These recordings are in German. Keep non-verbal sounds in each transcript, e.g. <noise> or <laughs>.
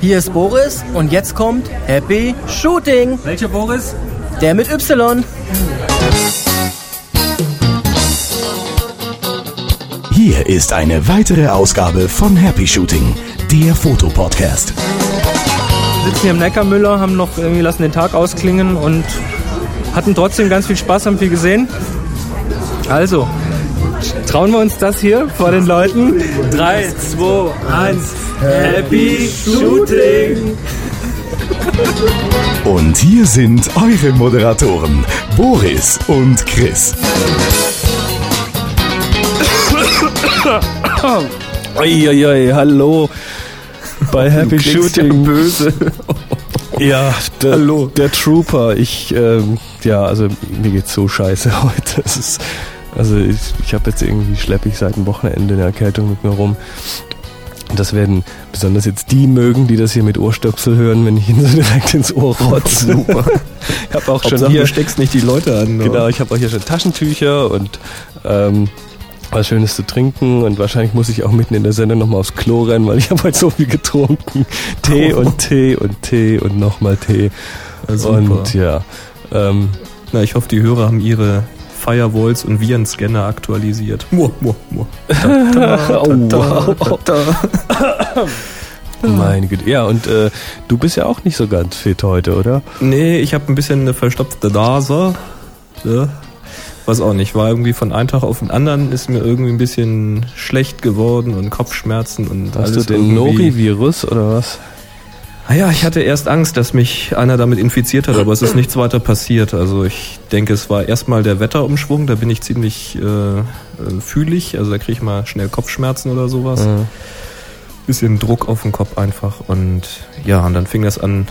Hier ist Boris und jetzt kommt Happy Shooting. Welcher Boris? Der mit Y. Hier ist eine weitere Ausgabe von Happy Shooting, der Fotopodcast. Wir sitzen hier im Neckarmüller, haben noch irgendwie lassen den Tag ausklingen und hatten trotzdem ganz viel Spaß, haben viel gesehen. Also, trauen wir uns das hier vor den Leuten? 3, 2, 1, Happy Shooting! Und hier sind eure Moderatoren, Boris und Chris. Eieiei, hallo bei Happy Shooting. böse. Ja, der, Hallo. der Trooper. Ich, ähm, ja, also mir geht's so scheiße <laughs> heute. Ist, also ich, ich habe jetzt irgendwie schlepp ich seit dem Wochenende eine Erkältung mit mir rum. Das werden besonders jetzt die mögen, die das hier mit Ohrstöpsel hören, wenn ich ihnen so direkt ins Ohr rotze. <laughs> Super. Ich habe auch schon Hauptsache, hier du steckst nicht die Leute an. ne? Genau, ich habe auch hier schon Taschentücher und ähm, was Schönes zu trinken und wahrscheinlich muss ich auch mitten in der Sendung nochmal aufs Klo rennen, weil ich habe heute so viel getrunken. Tee und Tee und Tee und nochmal Tee. Ja. Und ja, ähm, Na, ich hoffe, die Hörer haben ihre Firewalls und Virenscanner aktualisiert. Muah, muah, muah. <laughs> meine Güte. Ja, und äh, du bist ja auch nicht so ganz fit heute, oder? Nee, ich habe ein bisschen eine verstopfte Nase. Ja. Was auch nicht, war irgendwie von einem Tag auf den anderen ist mir irgendwie ein bisschen schlecht geworden und Kopfschmerzen und Hast alles du den Nori-Virus oder was? Ah ja, ich hatte erst Angst, dass mich einer damit infiziert hat, aber es ist nichts weiter passiert. Also ich denke, es war erstmal der Wetterumschwung, da bin ich ziemlich äh, äh, fühlig, also da kriege ich mal schnell Kopfschmerzen oder sowas. Äh, Bisschen Druck auf den Kopf einfach und ja, und dann fing das an,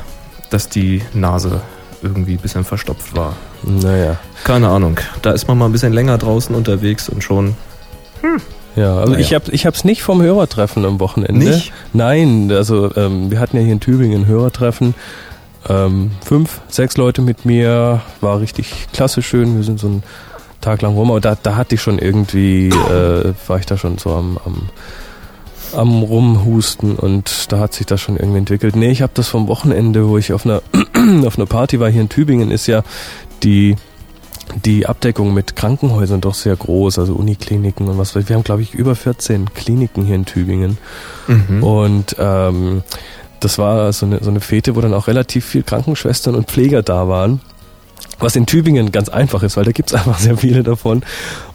dass die Nase irgendwie ein bisschen verstopft war. naja. Keine Ahnung, da ist man mal ein bisschen länger draußen unterwegs und schon. Ja, also Naja. ich habe ich hab's nicht vom Hörertreffen am Wochenende. Nicht? Nein, also ähm, wir hatten ja hier in Tübingen ein Hörertreffen. Ähm, fünf, sechs Leute mit mir, war richtig klasse schön. Wir sind so einen Tag lang rum, aber da, da hatte ich schon irgendwie, äh, war ich da schon so am, am, am Rumhusten und da hat sich das schon irgendwie entwickelt. Nee, ich habe das vom Wochenende, wo ich auf einer, <clears throat> auf einer Party war hier in Tübingen, ist ja die die Abdeckung mit Krankenhäusern doch sehr groß, also Unikliniken und was weiß ich. Wir haben, glaube ich, über 14 Kliniken hier in Tübingen. Mhm. Und ähm, das war so eine, so eine Fete, wo dann auch relativ viel Krankenschwestern und Pfleger da waren. Was in Tübingen ganz einfach ist, weil da gibt's <laughs> einfach sehr viele davon.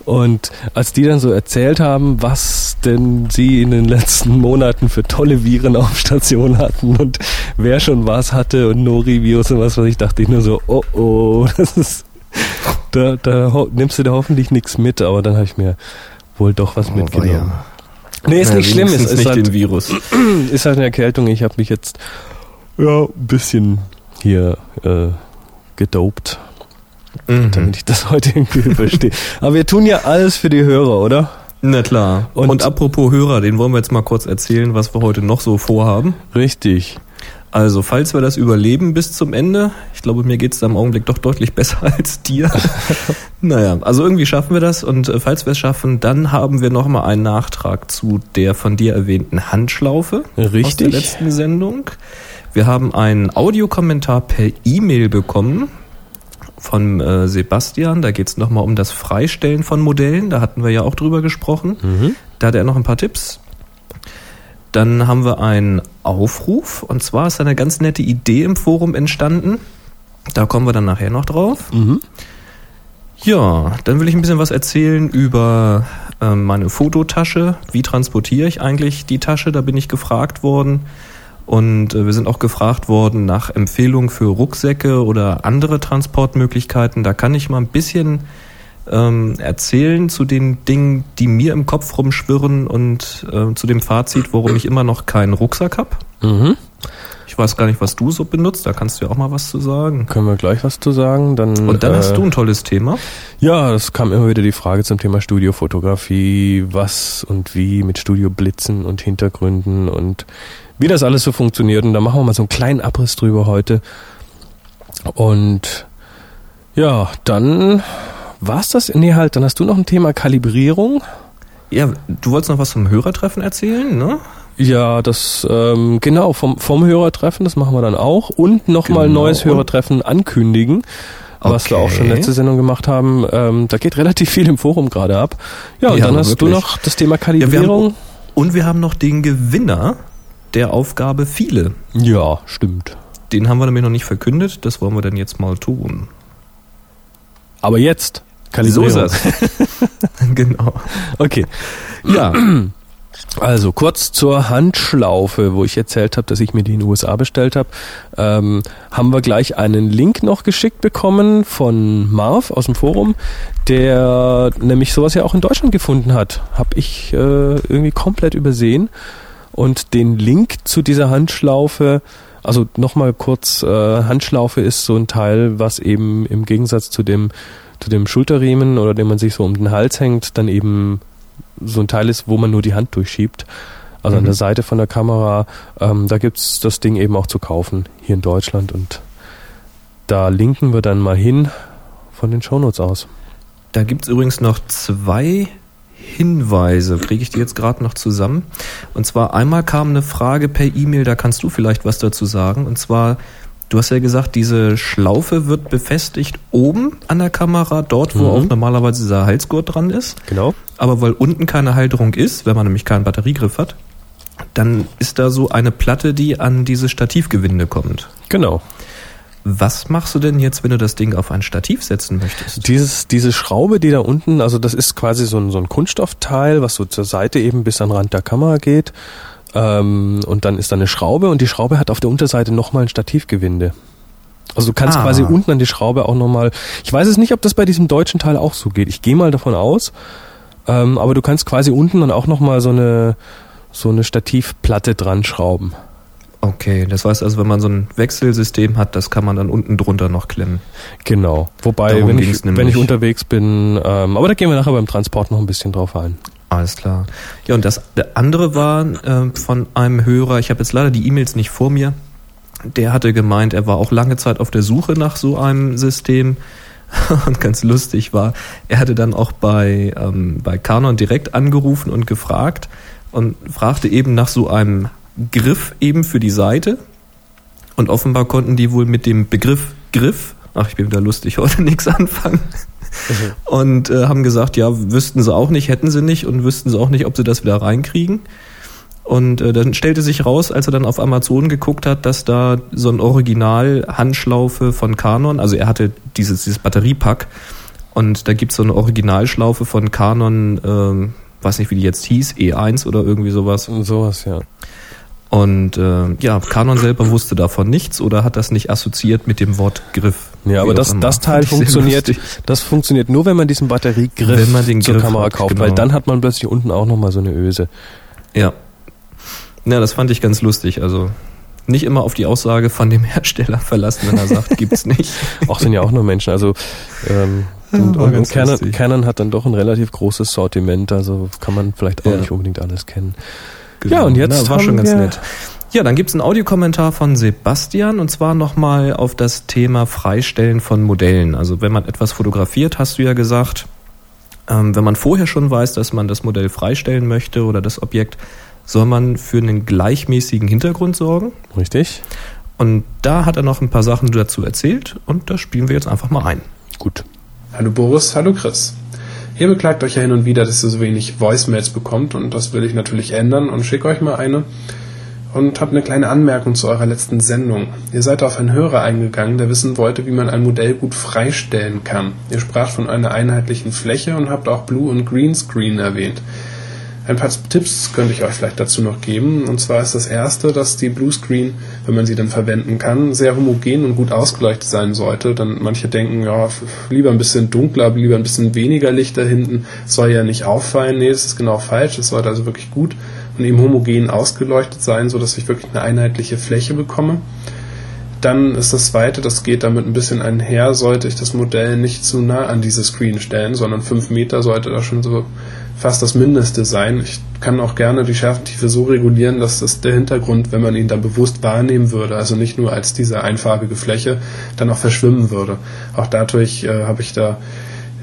Und als die dann so erzählt haben, was denn sie in den letzten Monaten für tolle Viren auf Station hatten und wer schon was hatte und Norivirus und was weiß ich, dachte ich nur so, oh oh, <laughs> das ist, da, da nimmst du da hoffentlich nichts mit, aber dann habe ich mir wohl doch was mitgenommen. Nee, ist Na, nicht schlimm, ist, ist, nicht halt, den Virus. <clears throat> ist halt eine Erkältung. Ich habe mich jetzt ja ein bisschen hier äh, gedopt, Mhm. damit ich das heute irgendwie <laughs> überstehe. Aber wir tun ja alles für die Hörer, oder? Na klar. Und- Und, apropos Hörer, den wollen wir jetzt mal kurz erzählen, was wir heute noch so vorhaben. Richtig. Also, falls wir das überleben bis zum Ende, ich glaube, mir geht's da im Augenblick doch deutlich <laughs> besser als dir. <laughs> naja, also irgendwie schaffen wir das und äh, falls wir es schaffen, dann haben wir nochmal einen Nachtrag zu der von dir erwähnten Handschlaufe aus der Richtig. letzten Sendung. Wir haben einen Audiokommentar per E-Mail bekommen von äh, Sebastian. Da geht's noch nochmal um das Freistellen von Modellen. Da hatten wir ja auch drüber gesprochen. Mhm. Da hat er noch ein paar Tipps. Dann haben wir einen Aufruf. Und zwar ist eine ganz nette Idee im Forum entstanden. Da kommen wir dann nachher noch drauf. Mhm. Ja, dann will ich ein bisschen was erzählen über ähm, meine Fototasche. Wie transportiere ich eigentlich die Tasche? Da bin ich gefragt worden. Und äh, wir sind auch gefragt worden nach Empfehlungen für Rucksäcke oder andere Transportmöglichkeiten. Da kann ich mal ein bisschen ähm, erzählen zu den Dingen, die mir im Kopf rumschwirren und äh, zu dem Fazit, warum ich immer noch keinen Rucksack habe. Mhm. Ich weiß gar nicht, was du so benutzt. Da kannst du ja auch mal was zu sagen. Können wir gleich was zu sagen? Dann, Und dann äh, hast du ein tolles Thema. Ja, es kam immer wieder die Frage zum Thema Studiofotografie, was und wie mit Studioblitzen und Hintergründen und wie das alles so funktioniert. Und da machen wir mal so einen kleinen Abriss drüber heute. Und ja, dann war's das. Nee, halt, dann hast du noch ein Thema Kalibrierung. Ja, du wolltest noch was vom Hörertreffen erzählen, ne? Ja, das ähm, genau vom vom Hörertreffen, das machen wir dann auch und nochmal Genau. ein neues Hörertreffen ankündigen, was wir auch schon letzte Sendung gemacht haben. Ähm, da geht relativ viel im Forum gerade ab. Ja, und Ja, dann hast du wirklich. noch das Thema Ja, wir Kalibrierung. haben, und wir haben noch den Gewinner der Aufgabe viele. Ja, stimmt. Den haben wir nämlich noch nicht verkündet, das wollen wir dann jetzt mal tun. Aber jetzt So Kalibrierung. ist es. <laughs> genau. Okay. Ja, Also kurz zur Handschlaufe, wo ich erzählt habe, dass ich mir die in den USA bestellt habe, ähm, haben wir gleich einen Link noch geschickt bekommen von Marv aus dem Forum, der nämlich sowas ja auch in Deutschland gefunden hat. Hab ich äh, irgendwie komplett übersehen. Und den Link zu dieser Handschlaufe, also nochmal kurz, äh, Handschlaufe ist so ein Teil, was eben im Gegensatz zu dem, zu dem Schulterriemen oder den man sich so um den Hals hängt, dann eben so ein Teil ist, wo man nur die Hand durchschiebt. Also an Mhm. der Seite von der Kamera, ähm, da gibt's das Ding eben auch zu kaufen, hier in Deutschland. Und da linken wir dann mal hin von den Shownotes aus. da gibt's übrigens noch zwei Hinweise. Kriege ich die jetzt gerade noch zusammen? Und zwar einmal kam eine Frage per E-Mail, da kannst du vielleicht was dazu sagen. Und zwar, du hast ja gesagt, diese Schlaufe wird befestigt oben an der Kamera, dort, wo Mhm. auch normalerweise dieser Halsgurt dran ist. Genau. Aber weil unten keine Halterung ist, wenn man nämlich keinen Batteriegriff hat, dann ist da so eine Platte, die an dieses Stativgewinde kommt. Genau. Was machst du denn jetzt, wenn du das Ding auf ein Stativ setzen möchtest? Dieses, diese Schraube, die da unten, also das ist quasi so ein, so ein Kunststoffteil, was so zur Seite eben bis an den Rand der Kamera geht. Ähm, und dann ist da eine Schraube und die Schraube hat auf der Unterseite nochmal ein Stativgewinde. Also du kannst Ah. quasi unten an die Schraube auch nochmal. Ich weiß es nicht, ob das bei diesem deutschen Teil auch so geht. Ich gehe mal davon aus. Ähm, aber du kannst quasi unten dann auch nochmal so eine so eine Stativplatte dran schrauben. Okay, das heißt also, wenn man so ein Wechselsystem hat, das kann man dann unten drunter noch klemmen. Genau. Wobei, Darum wenn ich, wenn ich unterwegs bin, ähm, aber da gehen wir nachher beim Transport noch ein bisschen drauf ein. Alles klar. Ja, und das der andere war äh, von einem Hörer, ich habe jetzt leider die E-Mails nicht vor mir, der hatte gemeint, er war auch lange Zeit auf der Suche nach so einem System. <laughs> Und ganz lustig war, er hatte dann auch bei, ähm, bei Canon direkt angerufen und gefragt und fragte eben nach so einem Griff eben für die Seite. Und offenbar konnten die wohl mit dem Begriff Griff, ach, ich bin wieder lustig, <laughs> heute nichts anfangen. <laughs> Und äh, haben gesagt, ja, wüssten sie auch nicht, hätten sie nicht und wüssten sie auch nicht, ob sie das wieder reinkriegen. Und äh, dann stellte sich raus, als er dann auf Amazon geguckt hat, dass da so ein Original Handschlaufe von Canon, also er hatte dieses, dieses Batteriepack und da gibt's so eine Originalschlaufe von Canon, ähm, weiß nicht, wie die jetzt hieß, E1 oder irgendwie sowas. Und sowas, ja. Und äh, ja, Canon selber wusste davon nichts oder hat das nicht assoziiert mit dem Wort Griff. Ja, aber das, das Teil <laughs> funktioniert, das funktioniert nur, wenn man diesen Batteriegriff Wenn man den zur Griff Kamera hat, kauft, genau. weil dann hat man plötzlich unten auch nochmal so eine Öse. Ja. Ja, das fand ich ganz lustig. Also nicht immer auf die Aussage von dem <laughs> Hersteller verlassen, wenn er sagt, gibt's <laughs> nicht. Auch sind ja auch nur Menschen. Also ähm, und, und, und Canon. Canon hat dann doch ein relativ großes Sortiment, also kann man vielleicht auch Ja. nicht unbedingt alles kennen. Ja, und jetzt Na, war haben schon ganz wir- nett. Ja, dann gibt's einen Audiokommentar von Sebastian und zwar nochmal auf das Thema Freistellen von Modellen. Also wenn man etwas fotografiert, hast du ja gesagt, ähm, wenn man vorher schon weiß, dass man das Modell freistellen möchte oder das Objekt, soll man für einen gleichmäßigen Hintergrund sorgen. Richtig? Und da hat er noch ein paar Sachen dazu erzählt und das spielen wir jetzt einfach mal ein. Gut. Hallo Boris, hallo Chris. Ihr beklagt euch ja hin und wieder, dass ihr so wenig Voicemails bekommt und das will ich natürlich ändern und schicke euch mal eine und habe eine kleine Anmerkung zu eurer letzten Sendung. Ihr seid auf einen Hörer eingegangen, der wissen wollte, wie man ein Modell gut freistellen kann. Ihr spracht von einer einheitlichen Fläche und habt auch Blue und Green Screen erwähnt. Ein paar Tipps könnte ich euch vielleicht dazu noch geben. Und zwar ist das erste, dass die Bluescreen, wenn man sie dann verwenden kann, sehr homogen und gut ausgeleuchtet sein sollte. Dann manche denken, ja, lieber ein bisschen dunkler, lieber ein bisschen weniger Licht da hinten, soll ja nicht auffallen. Nee, das ist genau falsch. Es sollte also wirklich gut und eben homogen ausgeleuchtet sein, so dass ich wirklich eine einheitliche Fläche bekomme. Dann ist das zweite, das geht damit ein bisschen einher, sollte ich das Modell nicht zu nah an diese Screen stellen, sondern 5 Meter sollte da schon so fast das Mindeste sein. Ich kann auch gerne die Schärfentiefe so regulieren, dass das der Hintergrund, wenn man ihn dann bewusst wahrnehmen würde, also nicht nur als diese einfarbige Fläche, dann auch verschwimmen würde. Auch dadurch äh, habe ich da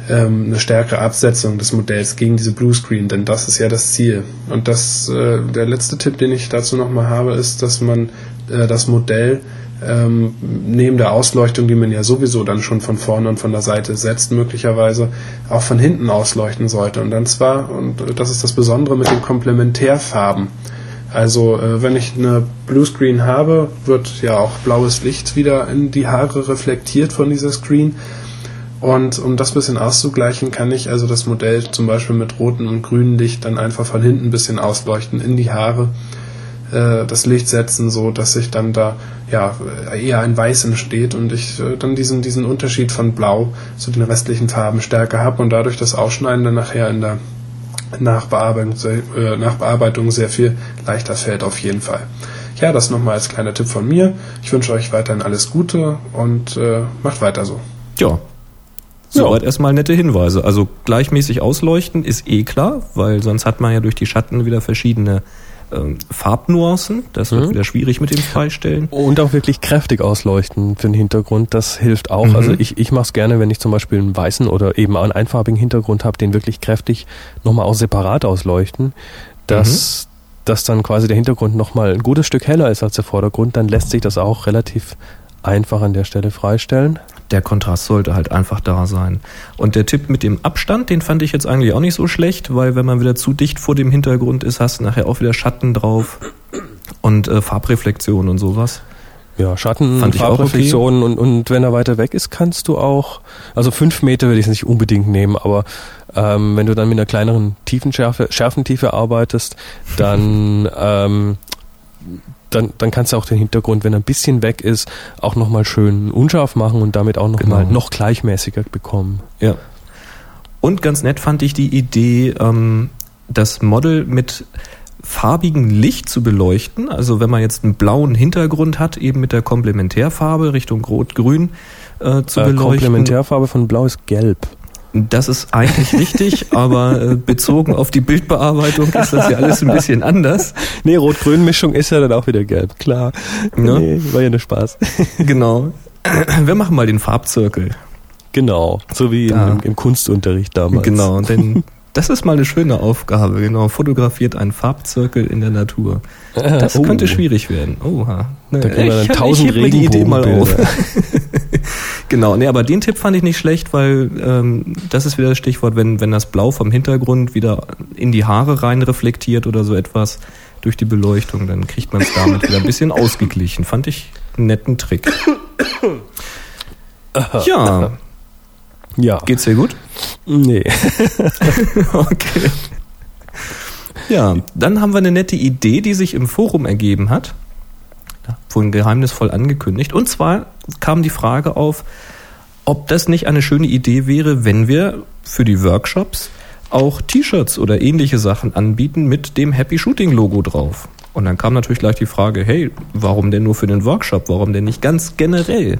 ähm, eine stärkere Absetzung des Modells gegen diese Bluescreen, denn das ist ja das Ziel. Und das, äh, der letzte Tipp, den ich dazu nochmal habe, ist, dass man äh, das Modell ähm, neben der Ausleuchtung, die man ja sowieso dann schon von vorne und von der Seite setzt, möglicherweise auch von hinten ausleuchten sollte. Und dann zwar, und das ist das Besondere mit den Komplementärfarben. Also äh, wenn ich eine Bluescreen habe, wird ja auch blaues Licht wieder in die Haare reflektiert von dieser Screen. Und um das bisschen auszugleichen, kann ich also das Modell zum Beispiel mit rotem und grünem Licht dann einfach von hinten ein bisschen ausleuchten in die Haare äh, das Licht setzen, so dass sich dann da ja eher ein Weiß entsteht und ich äh, dann diesen diesen Unterschied von Blau zu den restlichen Farben stärker habe und dadurch das Ausschneiden dann nachher in der Nachbearbeitung, äh, Nachbearbeitung sehr viel leichter fällt auf jeden Fall. Ja, das nochmal als kleiner Tipp von mir. Ich wünsche euch weiterhin alles Gute und äh, macht weiter so. Ja. Soweit ja. erstmal nette Hinweise. Also gleichmäßig ausleuchten ist eh klar, weil sonst hat man ja durch die Schatten wieder verschiedene ähm, Farbnuancen. Das wird mhm. wieder schwierig mit dem Freistellen. Und auch wirklich kräftig ausleuchten für den Hintergrund. Das hilft auch. Mhm. Also ich, ich mache es gerne, wenn ich zum Beispiel einen weißen oder eben einen einfarbigen Hintergrund habe, den wirklich kräftig nochmal auch separat ausleuchten. Dass, mhm. dass dann quasi der Hintergrund nochmal ein gutes Stück heller ist als der Vordergrund, dann lässt sich das auch relativ einfach an der Stelle freistellen der Kontrast sollte halt einfach da sein. Und der Tipp mit dem Abstand, den fand ich jetzt eigentlich auch nicht so schlecht, weil wenn man wieder zu dicht vor dem Hintergrund ist, hast du nachher auch wieder Schatten drauf und äh, Farbreflexion und sowas. Ja, Schatten, Fand Farbreflexionen okay. und, und wenn er weiter weg ist, kannst du auch, also fünf Meter würde ich es nicht unbedingt nehmen, aber ähm, wenn du dann mit einer kleineren Tiefenschärfe, Schärfentiefe arbeitest, dann <laughs> ähm, dann, dann kannst du auch den Hintergrund, wenn er ein bisschen weg ist, auch nochmal schön unscharf machen und damit auch nochmal genau. noch gleichmäßiger bekommen. Ja. Und ganz nett fand ich die Idee, ähm, das Model mit farbigem Licht zu beleuchten. Also wenn man jetzt einen blauen Hintergrund hat, eben mit der Komplementärfarbe Richtung Rot-Grün äh, zu äh, beleuchten. Komplementärfarbe von Blau ist Gelb. Das ist eigentlich richtig, <laughs> aber äh, bezogen auf die Bildbearbeitung ist das ja alles ein bisschen anders. Nee, Rot-Grün-Mischung ist ja dann auch wieder gelb, klar. Ne? Nee, war ja nur Spaß. <laughs> Genau. <clears throat> Wir machen mal den Farbzirkel. Genau, so wie im, im, Kunstunterricht damals. Genau, <laughs> denn das ist mal eine schöne Aufgabe. Genau, fotografiert einen Farbzirkel in der Natur. Das oh. könnte schwierig werden. Oha. Da können wir dann tausend Regenbogen mal auf. Genau, nee, aber den Tipp fand ich nicht schlecht, weil ähm, das ist wieder das Stichwort, wenn, wenn das Blau vom Hintergrund wieder in die Haare rein reflektiert oder so etwas durch die Beleuchtung, dann kriegt man es damit wieder ein bisschen ausgeglichen. Fand ich einen netten Trick. Ja. Ja. Geht's dir gut? Nee. <laughs> okay. Ja, dann haben wir eine nette Idee, die sich im Forum ergeben hat. Vorhin geheimnisvoll angekündigt. Und zwar kam die Frage auf, ob das nicht eine schöne Idee wäre, wenn wir für die Workshops auch T-Shirts oder ähnliche Sachen anbieten mit dem Happy Shooting Logo drauf. Und dann kam natürlich gleich die Frage, hey, warum denn nur für den Workshop? Warum denn nicht ganz generell?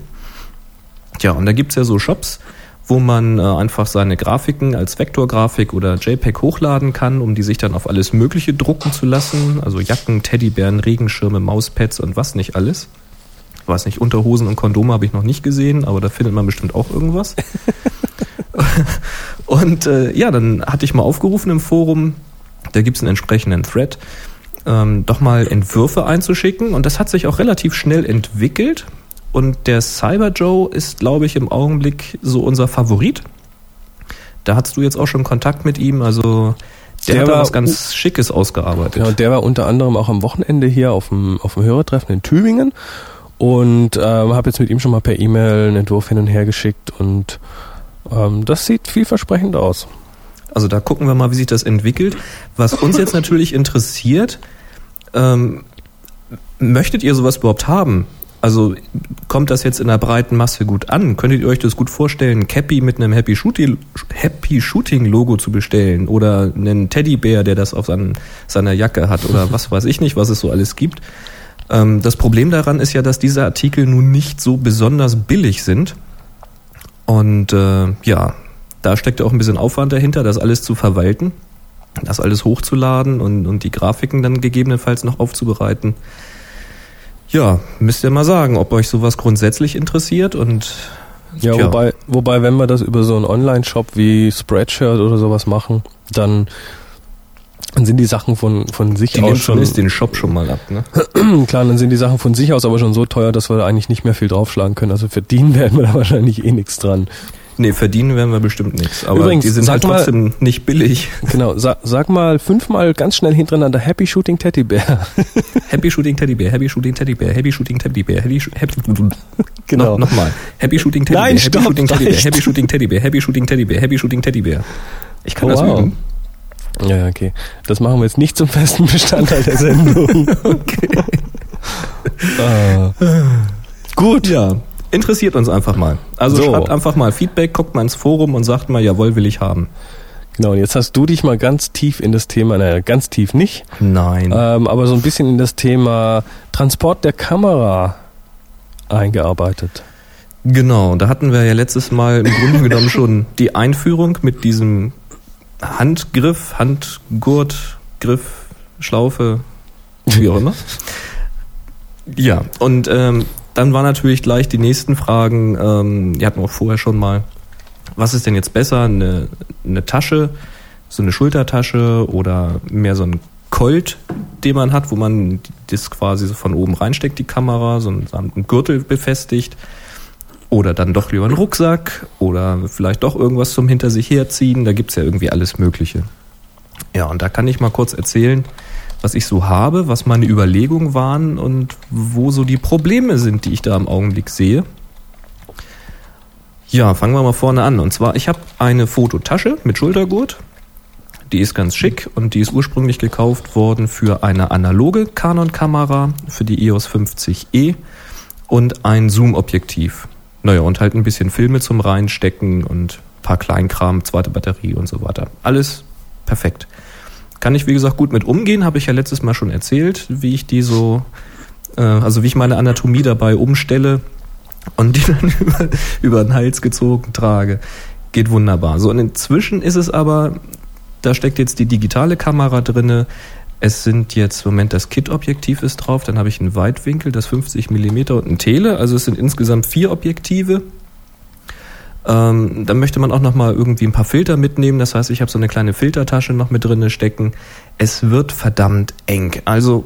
Tja, und da gibt's ja so Shops, wo man äh, einfach seine Grafiken als Vektorgrafik oder JPEG hochladen kann, um die sich dann auf alles Mögliche drucken zu lassen. Also Jacken, Teddybären, Regenschirme, Mauspads und was nicht alles. Ich weiß nicht, Unterhosen und Kondome habe ich noch nicht gesehen, aber da findet man bestimmt auch irgendwas. <laughs> und äh, ja, dann hatte ich mal aufgerufen im Forum, da gibt es einen entsprechenden Thread, ähm, doch mal Entwürfe einzuschicken. Und das hat sich auch relativ schnell entwickelt. Und der Cyber Joe ist, glaube ich, im Augenblick so unser Favorit. Da hattest du jetzt auch schon Kontakt mit ihm, also der, der hat was ganz Schickes ausgearbeitet. Ja, und der war unter anderem auch am Wochenende hier auf dem, auf dem Hörertreffen in Tübingen und ähm, habe jetzt mit ihm schon mal per E-Mail einen Entwurf hin und her geschickt und ähm, das sieht vielversprechend aus. Also da gucken wir mal, wie sich das entwickelt. Was uns jetzt <laughs> natürlich interessiert, ähm, möchtet ihr sowas überhaupt haben? Also kommt das jetzt in der breiten Masse gut an? Könntet ihr euch das gut vorstellen, Cappy mit einem Happy Shooting, Happy Shooting Logo zu bestellen oder einen Teddybär, der das auf seinen, seiner Jacke hat oder was weiß ich nicht, was es so alles gibt? Ähm, das Problem daran ist ja, dass diese Artikel nun nicht so besonders billig sind. Und äh, ja, da steckt auch ein bisschen Aufwand dahinter, das alles zu verwalten, das alles hochzuladen und, und die Grafiken dann gegebenenfalls noch aufzubereiten. Ja, müsst ihr mal sagen, ob euch sowas grundsätzlich interessiert und Ja, Tja. wobei, wobei, wenn wir das über so einen Online-Shop wie Spreadshirt oder sowas machen, dann, dann sind die Sachen von, von sich Die aus schon, zumindest den Shop schon mal ab, ne? <clears throat> klar, dann sind die Sachen von sich aus aber schon so teuer, dass wir da eigentlich nicht mehr viel draufschlagen können. Also verdienen werden wir da wahrscheinlich eh nichts dran. Nee, verdienen werden wir bestimmt nichts. Aber Übrigens, die sind halt mal- trotzdem nicht billig. Genau, sag, sag mal fünfmal ganz schnell hintereinander Happy Shooting Teddy Bear. Happy Shooting Teddy Bear, Happy Shooting Teddy Bear, Happy Shooting Teddy Bear, Happy, happy Genau. No, Nochmal. Happy Shooting Teddy Nein, Bear, Happy stopp, Shooting Teddy Bear. Happy Shooting Teddy Bear, Happy Shooting Teddy Bear, Happy Shooting Teddy Bear. Ich kann Oh, das wow. üben. Ja, ja, okay. Das machen wir jetzt nicht zum festen Bestandteil der Sendung. Okay. Ah. Gut. Ja, interessiert uns einfach mal. Also So. schreibt einfach mal Feedback, guckt mal ins Forum und sagt mal, jawohl, will ich haben. Genau, und jetzt hast du dich mal ganz tief in das Thema, naja, ganz tief nicht, Nein. ähm, aber so ein bisschen in das Thema Transport der Kamera eingearbeitet. Genau, da hatten wir ja letztes Mal im Grunde <laughs> genommen schon die Einführung mit diesem Handgriff, Handgurt, Griff, Schlaufe, wie auch immer. <laughs> Ja, und ähm, dann waren natürlich gleich die nächsten Fragen, ähm, die hatten wir auch vorher schon mal, was ist denn jetzt besser, eine, eine Tasche, so eine Schultertasche oder mehr so ein Colt, den man hat, wo man das quasi so von oben reinsteckt, die Kamera, so einen, Gürtel befestigt. Oder dann doch lieber einen Rucksack oder vielleicht doch irgendwas zum hinter sich herziehen. Da gibt's ja irgendwie alles Mögliche. Ja, und da kann ich mal kurz erzählen, was ich so habe, was meine Überlegungen waren und wo so die Probleme sind, die ich da im Augenblick sehe. Ja, fangen wir mal vorne an. Und zwar, ich habe eine Fototasche mit Schultergurt. Die ist ganz schick und die ist ursprünglich gekauft worden für eine analoge Canon-Kamera, für die EOS 50E und ein Zoom-Objektiv. Naja, und halt ein bisschen Filme zum Reinstecken und ein paar Kleinkram, zweite Batterie und so weiter. Alles perfekt. Kann ich, wie gesagt, gut mit umgehen, habe ich ja letztes Mal schon erzählt, wie ich die so, äh, also wie ich meine Anatomie dabei umstelle und die <laughs> dann über, über den Hals gezogen trage. Geht wunderbar. So, und inzwischen ist es aber, da steckt jetzt die digitale Kamera drinne. Es sind jetzt, Moment, das Kit-Objektiv ist drauf, dann habe ich einen Weitwinkel, das 50 mm und ein Tele, also es sind insgesamt vier Objektive. Ähm, dann möchte man auch noch mal irgendwie ein paar Filter mitnehmen. Das heißt, ich habe so eine kleine Filtertasche noch mit drinne stecken. Es wird verdammt eng. Also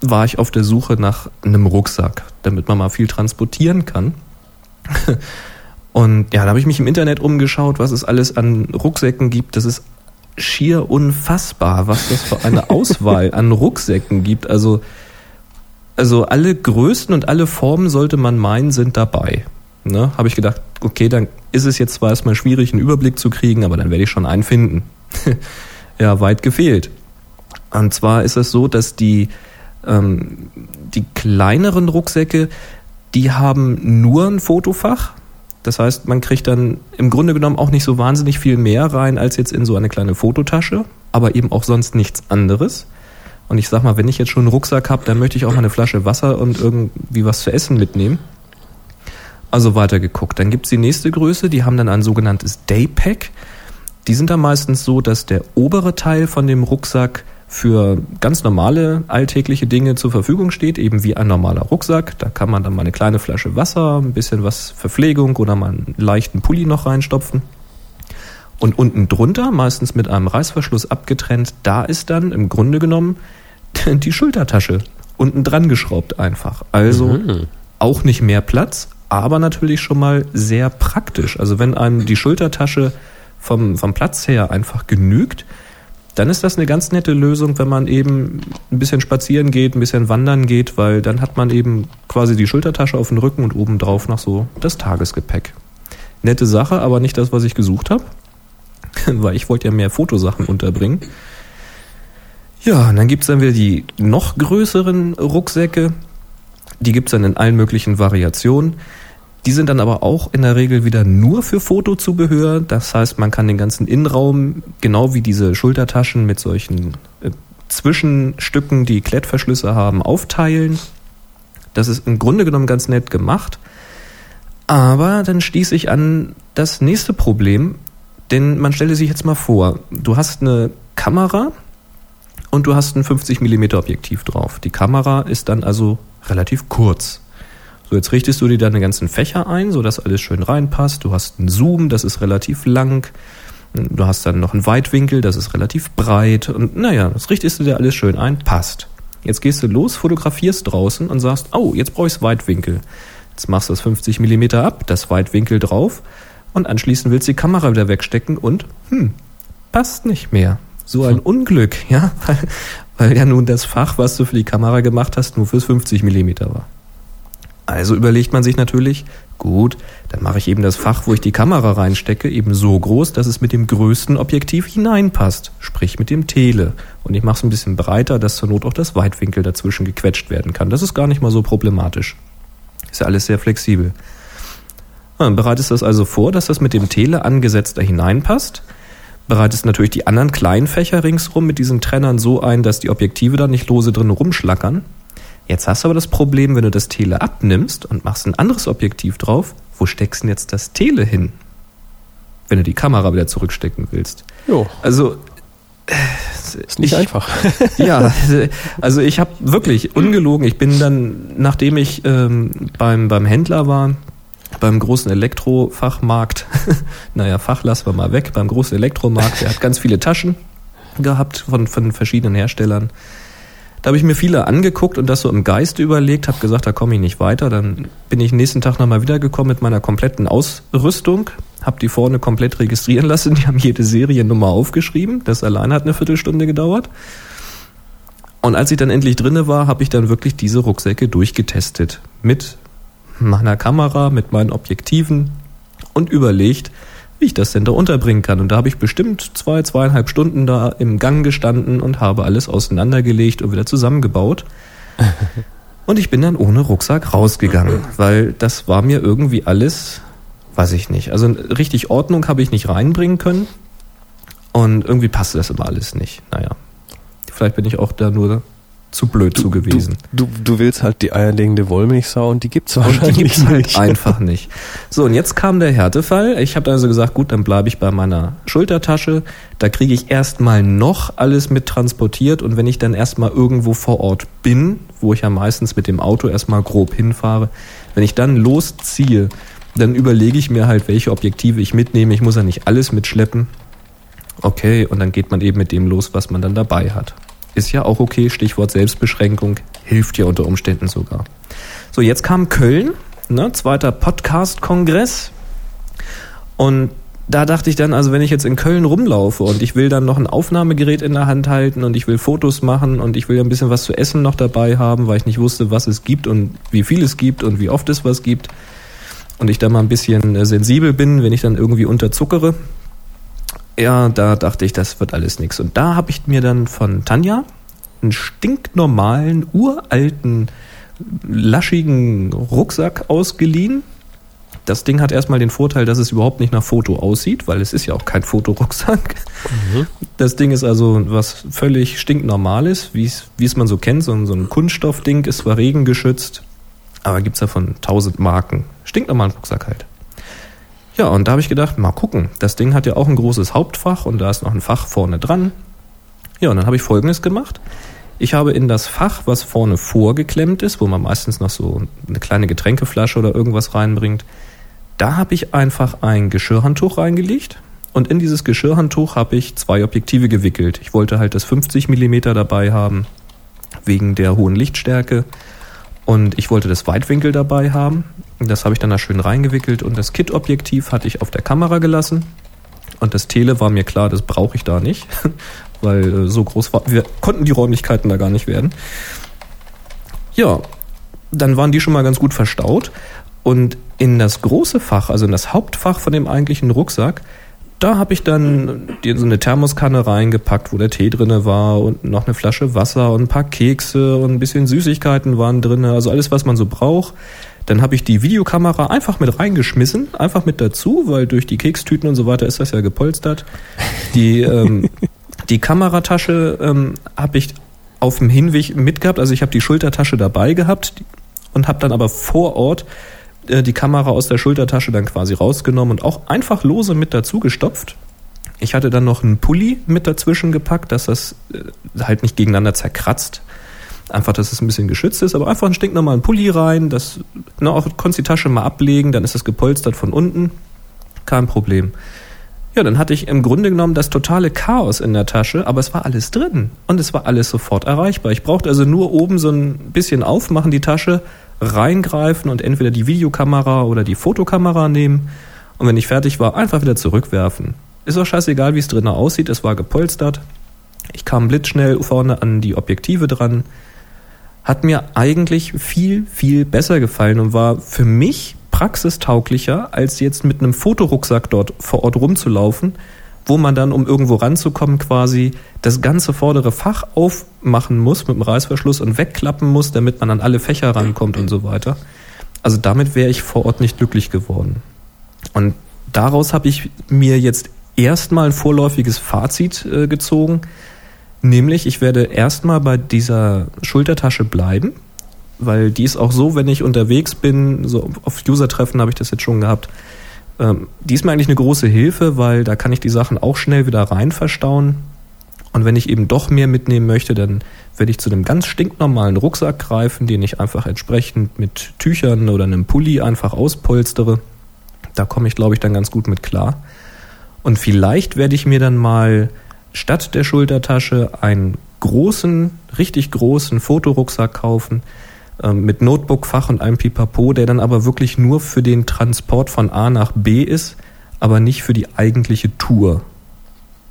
war ich auf der Suche nach einem Rucksack, damit man mal viel transportieren kann. <laughs> Und ja, da habe ich mich im Internet umgeschaut, was es alles an Rucksäcken gibt. Das ist schier unfassbar, was das für eine <laughs> Auswahl an Rucksäcken gibt. Also, also alle Größen und alle Formen sollte man meinen, sind dabei. Ne? Habe ich gedacht, okay, dann ist es jetzt zwar erstmal schwierig, einen Überblick zu kriegen, aber dann werde ich schon einen finden. <laughs> ja, weit gefehlt. Und zwar ist es so, dass die, ähm, die kleineren Rucksäcke, die haben nur ein Fotofach. Das heißt, man kriegt dann im Grunde genommen auch nicht so wahnsinnig viel mehr rein als jetzt in so eine kleine Fototasche, aber eben auch sonst nichts anderes. Und ich sag mal, wenn ich jetzt schon einen Rucksack habe, dann möchte ich auch mal eine Flasche Wasser und irgendwie was zu essen mitnehmen. Also weiter geguckt. Dann gibt's die nächste Größe, die haben dann ein sogenanntes Daypack. Die sind dann meistens so, dass der obere Teil von dem Rucksack für ganz normale alltägliche Dinge zur Verfügung steht, eben wie ein normaler Rucksack. Da kann man dann mal eine kleine Flasche Wasser, ein bisschen was Verpflegung oder mal einen leichten Pulli noch reinstopfen. Und unten drunter, meistens mit einem Reißverschluss abgetrennt, da ist dann im Grunde genommen <laughs> die Schultertasche unten dran geschraubt einfach. Also auch nicht mehr Platz, aber natürlich schon mal sehr praktisch. Also wenn einem die Schultertasche vom, vom Platz her einfach genügt, dann ist das eine ganz nette Lösung, wenn man eben ein bisschen spazieren geht, ein bisschen wandern geht, weil dann hat man eben quasi die Schultertasche auf dem Rücken und obendrauf noch so das Tagesgepäck. Nette Sache, aber nicht das, was ich gesucht habe, <laughs> weil ich wollte ja mehr Fotosachen unterbringen. Ja, und dann gibt's dann wieder die noch größeren Rucksäcke. Die gibt's dann in allen möglichen Variationen. Die sind dann aber auch in der Regel wieder nur für Fotozubehör. Das heißt, man kann den ganzen Innenraum, genau wie diese Schultertaschen mit solchen äh, Zwischenstücken, die Klettverschlüsse haben, aufteilen. Das ist im Grunde genommen ganz nett gemacht. Aber dann stieß ich an das nächste Problem, denn man stelle sich jetzt mal vor, du hast eine Kamera und du hast ein 50 mm Objektiv drauf. Die Kamera ist dann also relativ kurz. So, jetzt richtest du dir deine ganzen Fächer ein, sodass alles schön reinpasst. Du hast einen Zoom, das ist relativ lang. Du hast dann noch einen Weitwinkel, das ist relativ breit. Und naja, das richtest du dir alles schön ein, passt. Jetzt gehst du los, fotografierst draußen und sagst, oh, jetzt brauche ich Weitwinkel. Jetzt machst du das 50 mm ab, das Weitwinkel drauf und anschließend willst du die Kamera wieder wegstecken und, hm, passt nicht mehr. So ein Unglück, ja, weil, weil ja nun das Fach, was du für die Kamera gemacht hast, nur fürs 50 mm war. Also überlegt man sich natürlich, gut, dann mache ich eben das Fach, wo ich die Kamera reinstecke, eben so groß, dass es mit dem größten Objektiv hineinpasst, sprich mit dem Tele. Und ich mache es ein bisschen breiter, dass zur Not auch das Weitwinkel dazwischen gequetscht werden kann. Das ist gar nicht mal so problematisch. Ist ja alles sehr flexibel. Dann bereitest du das also vor, dass das mit dem Tele angesetzt da hineinpasst. Bereitest natürlich die anderen kleinen Fächer ringsrum mit diesen Trennern so ein, dass die Objektive da nicht lose drin rumschlackern. Jetzt hast du aber das Problem, wenn du das Tele abnimmst und machst ein anderes Objektiv drauf, wo steckst du denn jetzt das Tele hin? Wenn du die Kamera wieder zurückstecken willst. Jo. Also Ist nicht ich, einfach. <laughs> ja, also ich habe wirklich ungelogen. Ich bin dann, nachdem ich ähm, beim beim Händler war, beim großen Elektrofachmarkt, <laughs> naja, Fach lassen wir mal weg, beim großen Elektromarkt, der hat ganz viele Taschen gehabt von von verschiedenen Herstellern. Da habe ich mir viele angeguckt und das so im Geiste überlegt, habe gesagt, da komme ich nicht weiter. Dann bin ich nächsten Tag nochmal wiedergekommen mit meiner kompletten Ausrüstung, habe die vorne komplett registrieren lassen, die haben jede Seriennummer aufgeschrieben. Das allein hat eine Viertelstunde gedauert. Und als ich dann endlich drinne war, habe ich dann wirklich diese Rucksäcke durchgetestet. Mit meiner Kamera, mit meinen Objektiven und überlegt, wie ich das denn da unterbringen kann. Und da habe ich bestimmt zwei, zweieinhalb Stunden da im Gang gestanden und habe alles auseinandergelegt und wieder zusammengebaut. <laughs> Und ich bin dann ohne Rucksack rausgegangen, weil das war mir irgendwie alles, weiß ich nicht. Also richtig Ordnung habe ich nicht reinbringen können. Und irgendwie passte das immer alles nicht. Naja, vielleicht bin ich auch da nur zu blöd zu gewesen. Du, du, du willst halt die eierlegende Wollmilchsau und die gibt's Und die wahrscheinlich gibt's halt nicht. <laughs> einfach nicht. So, und jetzt kam der Härtefall. Ich habe also gesagt, gut, dann bleibe ich bei meiner Schultertasche. Da kriege ich erstmal noch alles mit transportiert. Und wenn ich dann erstmal irgendwo vor Ort bin, wo ich ja meistens mit dem Auto erstmal grob hinfahre, wenn ich dann losziehe, dann überlege ich mir halt, welche Objektive ich mitnehme. Ich muss ja nicht alles mitschleppen. Okay, und dann geht man eben mit dem los, was man dann dabei hat. Ist ja auch okay, Stichwort Selbstbeschränkung, hilft ja unter Umständen sogar. So, jetzt kam Köln, ne, zweiter Podcast-Kongress. Und da dachte ich dann, also wenn ich jetzt in Köln rumlaufe und ich will dann noch ein Aufnahmegerät in der Hand halten und ich will Fotos machen und ich will ein bisschen was zu essen noch dabei haben, weil ich nicht wusste, was es gibt und wie viel es gibt und wie oft es was gibt. Und ich da mal ein bisschen äh, sensibel bin, wenn ich dann irgendwie unterzuckere. Ja, da dachte ich, das wird alles nix. Und da habe ich mir dann von Tanja einen stinknormalen, uralten, laschigen Rucksack ausgeliehen. Das Ding hat erstmal den Vorteil, dass es überhaupt nicht nach Foto aussieht, weil es ist ja auch kein Fotorucksack. Das Ding ist also was völlig stinknormales, wie es wie es man so kennt. So ein, so ein Kunststoffding ist zwar regengeschützt, aber gibt's davon tausend Marken. Stinknormalen Rucksack halt. Ja, und da habe ich gedacht, mal gucken. Das Ding hat ja auch ein großes Hauptfach und da ist noch ein Fach vorne dran. Ja, und dann habe ich Folgendes gemacht. Ich habe in das Fach, was vorne vorgeklemmt ist, wo man meistens noch so eine kleine Getränkeflasche oder irgendwas reinbringt, da habe ich einfach ein Geschirrhandtuch reingelegt und in dieses Geschirrhandtuch habe ich zwei Objektive gewickelt. Ich wollte halt das 50 Millimeter dabei haben, wegen der hohen Lichtstärke. Und ich wollte das Weitwinkel dabei haben. Das habe ich dann da schön reingewickelt und das Kit-Objektiv hatte ich auf der Kamera gelassen. Und das Tele war mir klar, das brauche ich da nicht, <laughs> weil äh, so groß war, wir konnten die Räumlichkeiten da gar nicht werden. Ja, dann waren die schon mal ganz gut verstaut. Und in das große Fach, also in das Hauptfach von dem eigentlichen Rucksack, da habe ich dann die, so eine Thermoskanne reingepackt, wo der Tee drinne war und noch eine Flasche Wasser und ein paar Kekse und ein bisschen Süßigkeiten waren drinne, also alles, was man so braucht. Dann habe ich die Videokamera einfach mit reingeschmissen, einfach mit dazu, weil durch die Kekstüten und so weiter ist das ja gepolstert. Die, ähm, <laughs> die Kameratasche ähm, habe ich auf dem Hinweg mitgehabt, also ich habe die Schultertasche dabei gehabt und habe dann aber vor Ort äh, die Kamera aus der Schultertasche dann quasi rausgenommen und auch einfach lose mit dazu gestopft. Ich hatte dann noch einen Pulli mit dazwischen gepackt, dass das äh, halt nicht gegeneinander zerkratzt. Einfach, dass es ein bisschen geschützt ist, aber einfach einen stinknormalen Pulli rein, das ne, auch konntest die Tasche mal ablegen, dann ist es gepolstert von unten. Kein Problem. Ja, dann hatte ich im Grunde genommen das totale Chaos in der Tasche, aber es war alles drin und es war alles sofort erreichbar. Ich brauchte also nur oben so ein bisschen aufmachen, die Tasche, reingreifen und entweder die Videokamera oder die Fotokamera nehmen und wenn ich fertig war, einfach wieder zurückwerfen. Ist auch scheißegal, wie es drinnen aussieht, es war gepolstert. Ich kam blitzschnell vorne an die Objektive dran. Hat mir eigentlich viel, viel besser gefallen und war für mich praxistauglicher, als jetzt mit einem Fotorucksack dort vor Ort rumzulaufen, wo man dann, um irgendwo ranzukommen, quasi das ganze vordere Fach aufmachen muss mit dem Reißverschluss und wegklappen muss, damit man an alle Fächer rankommt und so weiter. Also damit wäre ich vor Ort nicht glücklich geworden. Und daraus habe ich mir jetzt erstmal ein vorläufiges Fazit äh, gezogen, nämlich ich werde erstmal bei dieser Schultertasche bleiben, weil die ist auch so, wenn ich unterwegs bin, so auf User-Treffen habe ich das jetzt schon gehabt, ähm, die ist mir eigentlich eine große Hilfe, weil da kann ich die Sachen auch schnell wieder rein verstauen. Und wenn ich eben doch mehr mitnehmen möchte, dann werde ich zu einem ganz stinknormalen Rucksack greifen, den ich einfach entsprechend mit Tüchern oder einem Pulli einfach auspolstere. Da komme ich, glaube ich, dann ganz gut mit klar. Und vielleicht werde ich mir dann mal statt der Schultertasche einen großen, richtig großen Fotorucksack kaufen, mit Notebook-Fach und einem Pipapo, der dann aber wirklich nur für den Transport von A nach B ist, aber nicht für die eigentliche Tour.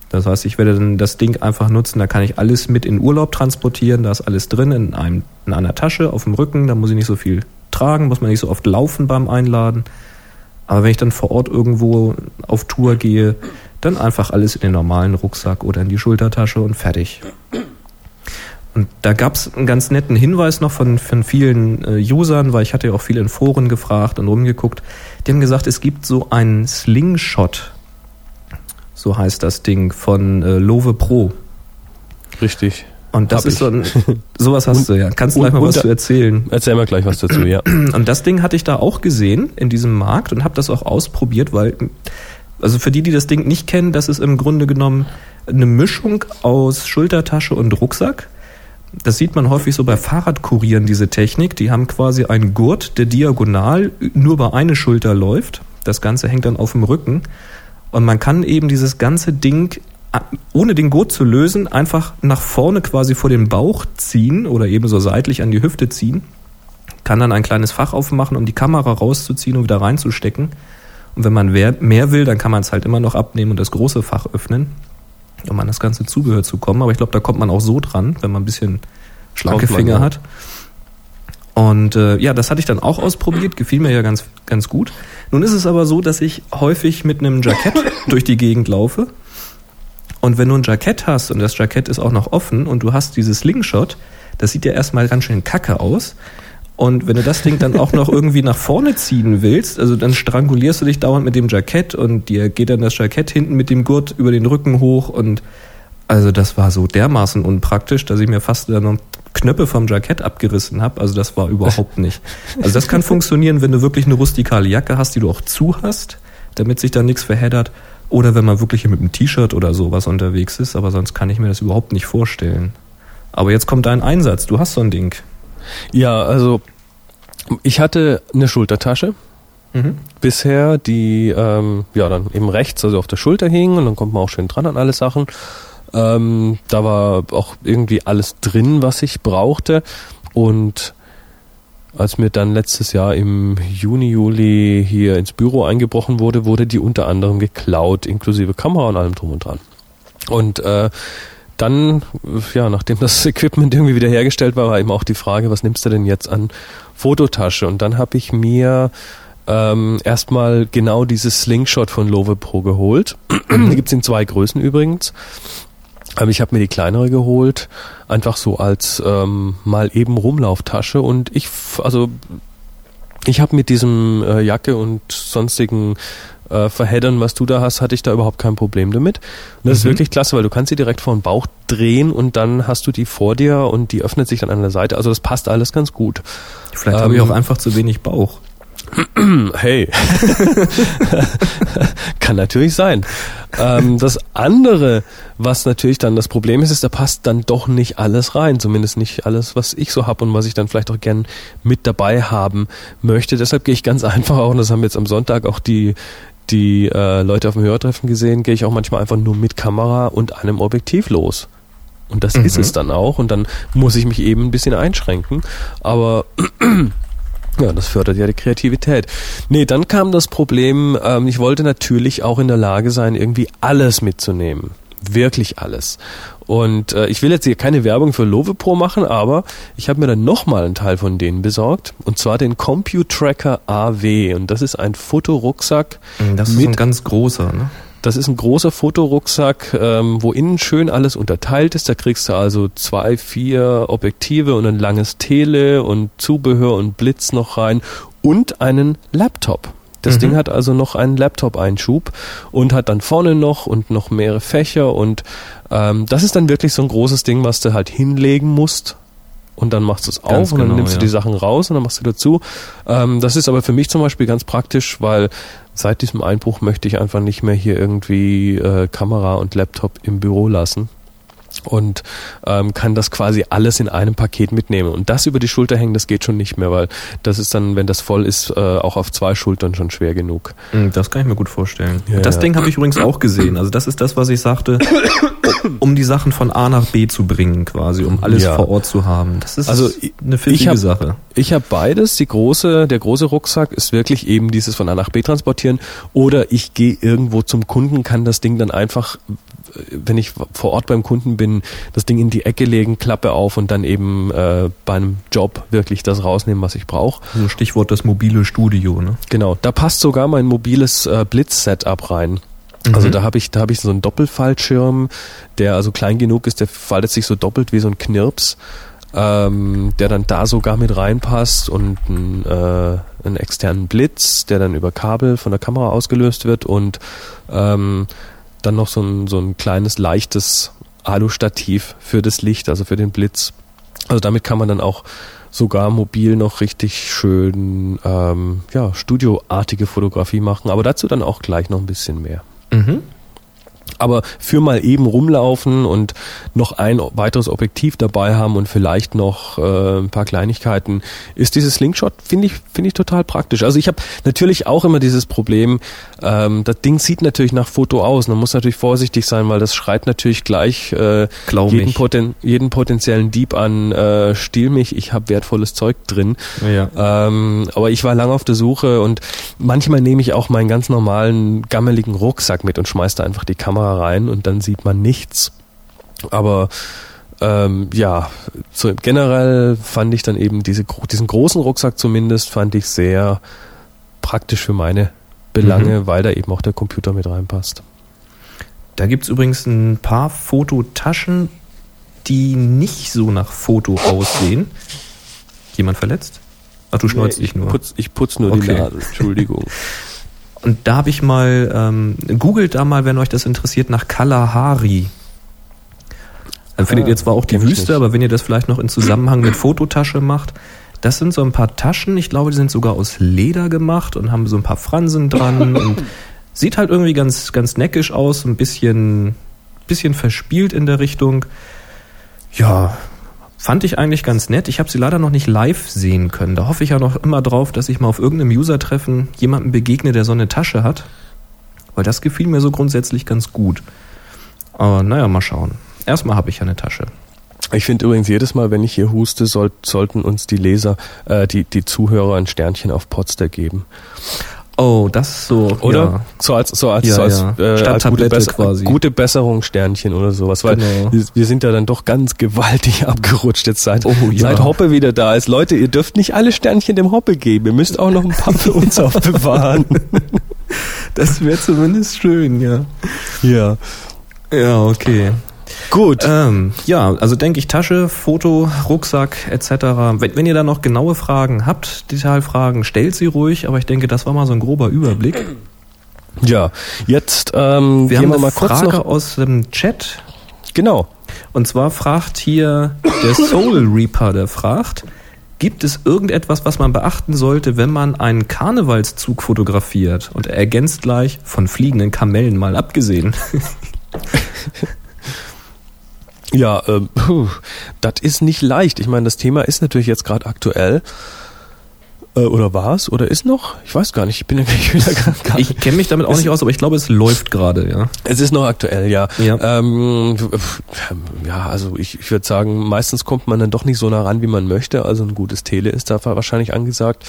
Das heißt, ich werde dann das Ding einfach nutzen, da kann ich alles mit in Urlaub transportieren, da ist alles drin in, einem, in einer Tasche auf dem Rücken, da muss ich nicht so viel tragen, muss man nicht so oft laufen beim Einladen. Aber wenn ich dann vor Ort irgendwo auf Tour gehe, dann einfach alles in den normalen Rucksack oder in die Schultertasche und fertig. Und da gab es einen ganz netten Hinweis noch von, von vielen äh, Usern, weil ich hatte ja auch viele in Foren gefragt und rumgeguckt. Die haben gesagt, es gibt so einen Slingshot, so heißt das Ding, von äh, Love Pro. Richtig. Und das Hab ist so ein, sowas hast du ja. Kannst du und- gleich mal was und- zu erzählen? Erzähl mal gleich was dazu, ja. <clears throat> Und das Ding hatte ich da auch gesehen in diesem Markt und habe das auch ausprobiert, weil, also für die, die das Ding nicht kennen, das ist im Grunde genommen eine Mischung aus Schultertasche und Rucksack. Das sieht man häufig so bei Fahrradkurieren, diese Technik. Die haben quasi einen Gurt, der diagonal nur über eine Schulter läuft. Das Ganze hängt dann auf dem Rücken. Und man kann eben dieses ganze Ding, äh, ohne den Gurt zu lösen, einfach nach vorne quasi vor den Bauch ziehen oder eben so seitlich an die Hüfte ziehen kann dann ein kleines Fach aufmachen, um die Kamera rauszuziehen und wieder reinzustecken. Und wenn man mehr will, dann kann man es halt immer noch abnehmen und das große Fach öffnen, um an das ganze Zubehör zu kommen. Aber ich glaube, da kommt man auch so dran, wenn man ein bisschen schlanke Finger hat. Und äh, ja, das hatte ich dann auch ausprobiert, gefiel mir ja ganz, ganz gut. Nun ist es aber so, dass ich häufig mit einem Jackett <laughs> durch die Gegend laufe. Und wenn du ein Jackett hast und das Jackett ist auch noch offen und du hast dieses Slingshot, das sieht ja erstmal ganz schön kacke aus. Und wenn du das Ding dann auch noch irgendwie nach vorne ziehen willst, also dann strangulierst du dich dauernd mit dem Jackett und dir geht dann das Jackett hinten mit dem Gurt über den Rücken hoch und also das war so dermaßen unpraktisch, dass ich mir fast dann noch Knöpfe vom Jackett abgerissen habe. Also das war überhaupt nicht. Also das kann funktionieren, wenn du wirklich eine rustikale Jacke hast, die du auch zu hast, damit sich da nichts verheddert. Oder wenn man wirklich mit einem T-Shirt oder sowas unterwegs ist, aber sonst kann ich mir das überhaupt nicht vorstellen. Aber jetzt kommt dein Einsatz. Du hast so ein Ding. Ja, also ich hatte eine Schultertasche Mhm. bisher, die ähm, ja dann eben rechts, also auf der Schulter hing und dann kommt man auch schön dran an alle Sachen. Ähm, da war auch irgendwie alles drin, was ich brauchte. Und als mir dann letztes Jahr im Juni, Juli hier ins Büro eingebrochen wurde, wurde die unter anderem geklaut, inklusive Kamera und allem drum und dran. Und äh, dann, ja, nachdem das <laughs> Equipment irgendwie wieder hergestellt war, war eben auch die Frage, was nimmst du denn jetzt an Fototasche? Und dann habe ich mir ähm, erstmal genau dieses Slingshot von Love Pro geholt. <clears throat> die gibt's in zwei Größen übrigens. Aber ich habe mir die kleinere geholt, einfach so als ähm, mal eben Rumlauftasche und ich, also ich habe mit diesem äh, Jacke und sonstigen äh, Verheddern, was du da hast, hatte ich da überhaupt kein Problem damit. Und das ist Mhm. wirklich klasse, weil du kannst sie direkt vor den Bauch drehen und dann hast du die vor dir und die öffnet sich dann an der Seite. Also das passt alles ganz gut. Vielleicht Ähm, habe ich auch einfach zu wenig Bauch. <clears throat> Hey. <laughs> Kann natürlich sein. Ähm, das andere, was natürlich dann das Problem ist, ist, da passt dann doch nicht alles rein. Zumindest nicht alles, was ich so habe und was ich dann vielleicht auch gern mit dabei haben möchte. Deshalb gehe ich ganz <laughs> einfach auch, und das haben jetzt am Sonntag auch die die äh, Leute auf dem Hörtreffen gesehen, gehe ich auch manchmal einfach nur mit Kamera und einem Objektiv los. Und das Mhm. ist es dann auch. Und dann muss ich mich eben ein bisschen einschränken. Aber <clears throat> ja, das fördert ja die Kreativität. Nee, dann kam das Problem, ähm, ich wollte natürlich auch in der Lage sein, irgendwie alles mitzunehmen. Wirklich alles. Und äh, ich will jetzt hier keine Werbung für Love Pro machen, aber ich habe mir dann nochmal einen Teil von denen besorgt. Und zwar den CompuTracker AW. Und das ist ein Fotorucksack Das ist ein ganz großer, ne? das ist ein großer Fotorucksack, ähm, wo innen schön alles unterteilt ist. Da kriegst du also zwei, vier Objektive und ein langes Tele und Zubehör und Blitz noch rein und einen Laptop. Das Mhm. Ding hat also noch einen Laptop-Einschub und hat dann vorne noch und noch mehrere Fächer und ähm, das ist dann wirklich so ein großes Ding, was du halt hinlegen musst und dann machst du es auf Ganz und dann genau, nimmst du ja. die Sachen raus und dann machst du dazu. Ähm, das ist aber für mich zum Beispiel ganz praktisch, weil seit diesem Einbruch möchte ich einfach nicht mehr hier irgendwie äh, Kamera und Laptop im Büro lassen und ähm, kann das quasi alles in einem Paket mitnehmen. Und das über die Schulter hängen, das geht schon nicht mehr, weil das ist dann, wenn das voll ist, äh, auch auf zwei Schultern schon schwer genug. Mm, Das kann ich mir gut vorstellen. Ja, das ja. Ding habe ich übrigens auch gesehen. Also das ist das, was ich sagte, <coughs> um die Sachen von A nach B zu bringen, quasi, um alles Ja. vor Ort zu haben. Das ist Also, eine pfiffige hab- Sache. Ich habe beides. Die große, der große Rucksack ist wirklich eben dieses von A nach B transportieren. Oder ich gehe irgendwo zum Kunden, kann das Ding dann einfach, wenn ich vor Ort beim Kunden bin, das Ding in die Ecke legen, Klappe auf und dann eben äh, bei einem Job wirklich das rausnehmen, was ich brauche. So Stichwort das mobile Studio, ne? Genau, da passt sogar mein mobiles äh, Blitz-Setup rein. Also da habe ich, da habe ich so einen Doppelfallschirm, der also klein genug ist, der faltet sich so doppelt wie so ein Knirps, ähm, der dann da sogar mit reinpasst und ein, äh, einen externen Blitz, der dann über Kabel von der Kamera ausgelöst wird und ähm, dann noch so ein, so ein kleines, leichtes Alu-Stativ für das Licht, also für den Blitz. Also damit kann man dann auch sogar mobil noch richtig schön ähm, ja, studioartige Fotografie machen, aber dazu dann auch gleich noch ein bisschen mehr. Mhm. Aber für mal eben rumlaufen und noch ein weiteres Objektiv dabei haben und vielleicht noch äh, ein paar Kleinigkeiten, ist dieses Slingshot, finde ich, finde ich total praktisch. Also ich habe natürlich auch immer dieses Problem, ähm, das Ding sieht natürlich nach Foto aus. Man muss natürlich vorsichtig sein, weil das schreit natürlich gleich äh, jeden. Poten jeden potenziellen Dieb an, äh, stiehl mich, ich habe wertvolles Zeug drin. Ja. Ähm, aber ich war lange auf der Suche und manchmal nehme ich auch meinen ganz normalen gammeligen Rucksack mit und schmeiß da einfach die Kamera rein und dann sieht man nichts. Aber ähm, ja, so generell fand ich dann eben diese, diesen großen Rucksack zumindest fand ich sehr praktisch für meine Belange, weil da eben auch der Computer mit reinpasst. Da gibt's übrigens ein paar Fototaschen, die nicht so nach Foto aussehen. Jemand verletzt? Ach, du schneuzt dich ich nur. Putz, ich putz nur die Okay. Nase, Entschuldigung. <laughs> Und da habe ich mal, ähm, googelt da mal, wenn euch das interessiert, nach Kalahari. Dann findet Ah, ihr zwar auch die Wüste, aber wenn ihr das vielleicht noch in Zusammenhang mit Fototasche macht, das sind so ein paar Taschen, ich glaube, die sind sogar aus Leder gemacht und haben so ein paar Fransen dran <laughs> und sieht halt irgendwie ganz, ganz neckisch aus, ein bisschen, bisschen verspielt in der Richtung. Ja, fand ich eigentlich ganz nett. Ich habe sie leider noch nicht live sehen können. Da hoffe ich ja noch immer drauf, dass ich mal auf irgendeinem User-Treffen jemandem begegne, der so eine Tasche hat. Weil das gefiel mir so grundsätzlich ganz gut. Aber naja, mal schauen. Erstmal habe ich ja eine Tasche. Ich finde übrigens jedes Mal, wenn ich hier huste, soll, sollten uns die Leser, äh, die, die Zuhörer ein Sternchen auf Potster geben. Oh, das ist so. Oder? Ja. So als, so als, Ja, so als, ja. äh, als gute, Besser quasi. gute Besserung Sternchen oder sowas. Weil Genau. wir, wir sind ja dann doch ganz gewaltig <laughs> abgerutscht jetzt seit, Oh, ja. seit Hoppe wieder da ist. Leute, ihr dürft nicht alle Sternchen dem Hoppe geben. Ihr müsst auch noch ein paar für uns <laughs> aufbewahren. Das wäre zumindest schön, ja. ja. Ja, okay. Gut. Ähm, ja, also denke ich Tasche, Foto, Rucksack etc. Wenn, wenn ihr da noch genaue Fragen habt, Detailfragen, stellt sie ruhig. Aber ich denke, das war mal so ein grober Überblick. ja. Jetzt ähm, Wir haben wir eine mal kurz Frage aus dem Chat. Genau. Und zwar fragt hier der Soul Reaper, der fragt, Gibt es irgendetwas, was man beachten sollte, wenn man einen Karnevalszug fotografiert? Und er ergänzt gleich, von fliegenden Kamellen mal abgesehen. <laughs> Ja, ähm, das ist nicht leicht. Ich meine, das Thema ist natürlich jetzt gerade aktuell. Äh, oder war es? Oder ist noch? Ich weiß gar nicht. Ich bin <laughs> wieder gar, gar Ich kenne mich damit auch nicht aus, aber ich glaube, es läuft gerade, ja. Es ist noch aktuell, ja. Ja. Ähm, ja, also ich, ich würde sagen, meistens kommt man dann doch nicht so nah ran, wie man möchte. Also ein gutes Tele ist da wahrscheinlich angesagt.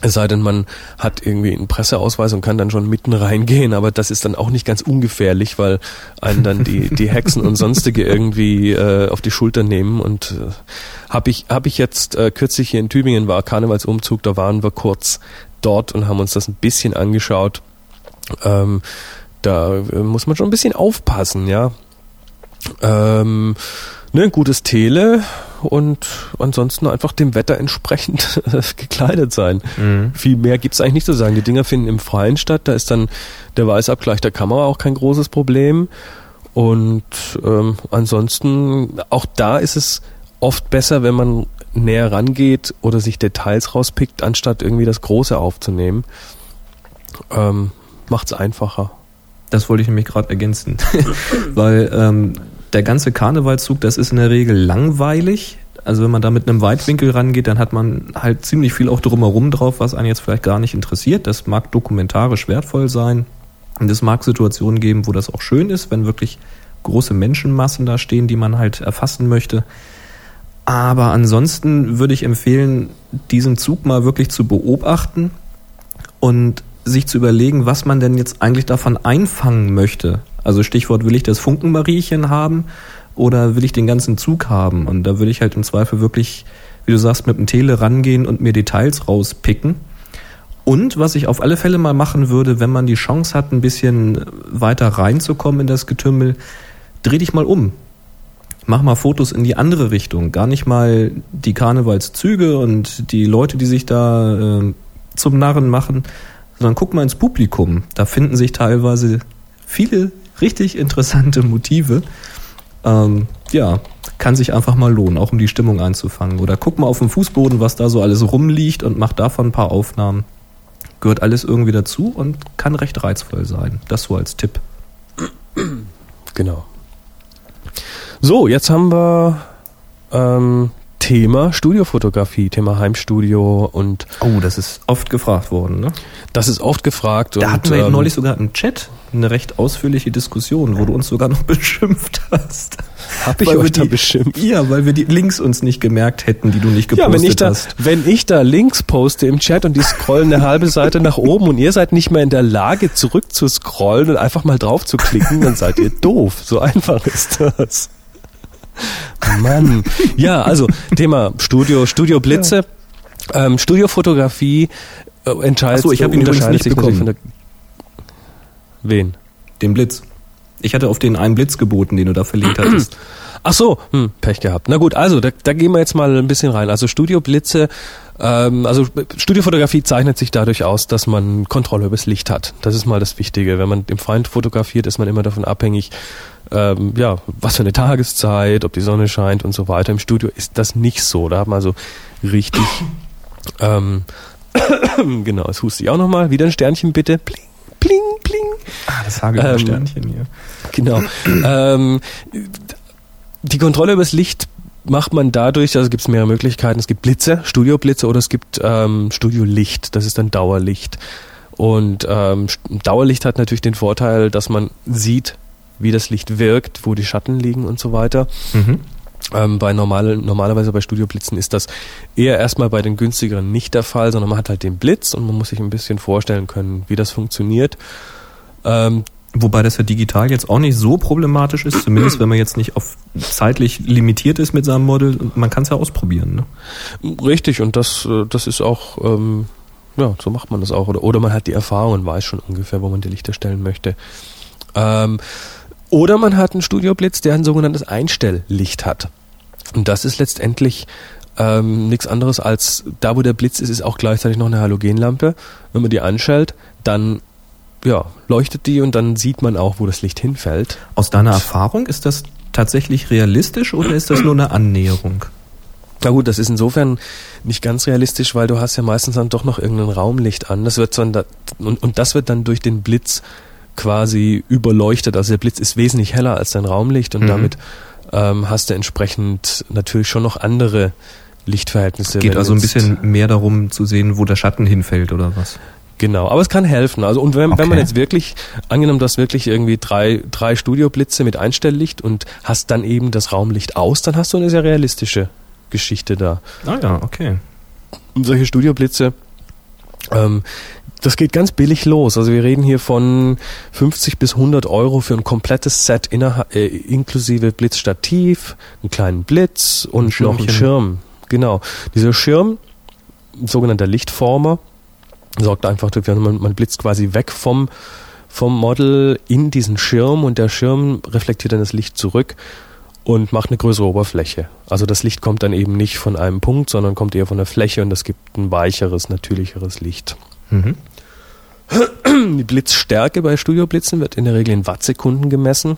Es sei denn, man hat irgendwie einen Presseausweis und kann dann schon mitten reingehen, aber das ist dann auch nicht ganz ungefährlich, weil einen dann die, die Hexen und sonstige irgendwie äh, auf die Schulter nehmen. Und äh, habe ich, hab ich jetzt äh, kürzlich hier in Tübingen war Karnevalsumzug, da waren wir kurz dort und haben uns das ein bisschen angeschaut. Ähm, da äh, muss man schon ein bisschen aufpassen, ja. Ähm, ne, ein gutes Tele und ansonsten einfach dem Wetter entsprechend <laughs> gekleidet sein. Mhm. Viel mehr gibt's eigentlich nicht zu sagen. Die Dinger finden im Freien statt, da ist dann der Weißabgleich der Kamera auch kein großes Problem. Und ähm, ansonsten, auch da ist es oft besser, wenn man näher rangeht oder sich Details rauspickt, anstatt irgendwie das Große aufzunehmen. Ähm, macht's einfacher. Das wollte ich nämlich gerade ergänzen. <laughs> Weil ähm, der ganze Karnevalszug, das ist in der Regel langweilig. Also wenn man da mit einem Weitwinkel rangeht, dann hat man halt ziemlich viel auch drumherum drauf, was einen jetzt vielleicht gar nicht interessiert. Das mag dokumentarisch wertvoll sein. Und es mag Situationen geben, wo das auch schön ist, wenn wirklich große Menschenmassen da stehen, die man halt erfassen möchte. Aber ansonsten würde ich empfehlen, diesen Zug mal wirklich zu beobachten und sich zu überlegen, was man denn jetzt eigentlich davon einfangen möchte. Also Stichwort, will ich das Funkenmariechen haben oder will ich den ganzen Zug haben? Und da würde ich halt im Zweifel wirklich, wie du sagst, mit dem Tele rangehen und mir Details rauspicken. Und was ich auf alle Fälle mal machen würde, wenn man die Chance hat, ein bisschen weiter reinzukommen in das Getümmel, dreh dich mal um. Mach mal Fotos in die andere Richtung. Gar nicht mal die Karnevalszüge und die Leute, die sich da äh, zum Narren machen, sondern guck mal ins Publikum. Da finden sich teilweise viele richtig interessante Motive. Ähm, ja, kann sich einfach mal lohnen, auch um die Stimmung einzufangen. Oder guck mal auf dem Fußboden, was da so alles rumliegt und mach davon ein paar Aufnahmen. Gehört alles irgendwie dazu und kann recht reizvoll sein. Das so als Tipp. Genau. So, jetzt haben wir ähm, Thema Studiofotografie, Thema Heimstudio und Oh, das ist oft gefragt worden, ne? das ist oft gefragt. Da und, hatten wir ähm, neulich sogar im Chat eine recht ausführliche Diskussion, wo du uns sogar noch <laughs> beschimpft hast. Hab ich Weil euch da die- beschimpft? Ja, weil wir die Links uns nicht gemerkt hätten, die du nicht Ja, gepostet wenn ich, da, hast. wenn ich da Links poste im Chat und die scrollen eine halbe Seite nach oben und ihr seid nicht mehr in der Lage, zurück zu scrollen und einfach mal drauf zu klicken, dann seid ihr doof. So einfach ist das. Mann. <laughs> Ja, also Thema Studio, Studio Blitze. Ähm, Studiofotografie äh, entscheidet Ach so, ich hab ihn übrigens nicht bekommen. von der Wen? Den Blitz. Ich hatte auf den einen Blitz geboten, den du da verlinkt <clears throat> hattest. Ach so, hm, Pech gehabt. Na gut, also da, da gehen wir jetzt mal ein bisschen rein. Also Studioblitze, ähm, also Studiofotografie zeichnet sich dadurch aus, dass man Kontrolle über das Licht hat. Das ist mal das Wichtige. Wenn man im Freien fotografiert, ist man immer davon abhängig, ähm, ja, was für eine Tageszeit, ob die Sonne scheint und so weiter. Im Studio ist das nicht so. Da hat man also richtig, <coughs> ähm, <coughs> genau, es huste ich auch nochmal. Wieder ein Sternchen bitte. Pling, pling, pling. Ah, das Hagel Ähm, Sternchen hier. Genau. <coughs> ähm, die Kontrolle über das Licht macht man dadurch, also gibt es mehrere Möglichkeiten. Es gibt Blitze, Studioblitze oder es gibt ähm, Studiolicht, das ist dann Dauerlicht. Und ähm, Dauerlicht hat natürlich den Vorteil, dass man sieht, wie das Licht wirkt, wo die Schatten liegen und so weiter. Mhm. Ähm, bei normale, normalerweise bei Studioblitzen ist das eher erstmal bei den günstigeren nicht der Fall, sondern man hat halt den Blitz und man muss sich ein bisschen vorstellen können, wie das funktioniert. Ähm, Wobei das ja digital jetzt auch nicht so problematisch ist, zumindest wenn man jetzt nicht auf zeitlich limitiert ist mit seinem Model. Man kann es ja ausprobieren. Ne? Richtig, und das, äh, das ist auch, ähm, ja, so macht man das auch. Oder, oder man hat die Erfahrung und weiß schon ungefähr, wo man die Lichter stellen möchte. Ähm, oder man hat einen Studioblitz, der ein sogenanntes Einstelllicht hat. Und das ist letztendlich ähm, nichts anderes als, da wo der Blitz ist, ist auch gleichzeitig noch eine Halogenlampe. Wenn man die anschaltet, dann ja, leuchtet die und dann sieht man auch, wo das Licht hinfällt. Aus deiner Erfahrung ist das tatsächlich realistisch oder ist das nur eine Annäherung? Na gut, das ist insofern nicht ganz realistisch, weil du hast ja meistens dann doch noch irgendein Raumlicht an. Das wird dann da, und, und das wird dann durch den Blitz quasi überleuchtet. Also der Blitz ist wesentlich heller als dein Raumlicht und Mhm. damit ähm, hast du entsprechend natürlich schon noch andere Lichtverhältnisse. Geht also ein bisschen mehr darum zu sehen, wo der Schatten hinfällt oder was? Genau, aber es kann helfen. Also und wenn, wenn man Okay. jetzt wirklich, angenommen, du hast wirklich irgendwie drei, drei Studioblitze mit Einstelllicht und hast dann eben das Raumlicht aus, dann hast du eine sehr realistische Geschichte da. Ah ja, okay. Und solche Studioblitze, ähm, das geht ganz billig los. Also wir reden hier von 50 bis 100 Euro für ein komplettes Set äh, inklusive Blitzstativ, einen kleinen Blitz und Ein noch einen. Schirm. Genau. Dieser Schirm, sogenannter Lichtformer, sorgt einfach dafür, man, man blitzt quasi weg vom, vom Model in diesen Schirm und der Schirm reflektiert dann das Licht zurück und macht eine größere Oberfläche. Also das Licht kommt dann eben nicht von einem Punkt, sondern kommt eher von der Fläche und das gibt ein weicheres, natürlicheres Licht. Mhm. Die Blitzstärke bei Studioblitzen wird in der Regel in Wattsekunden gemessen.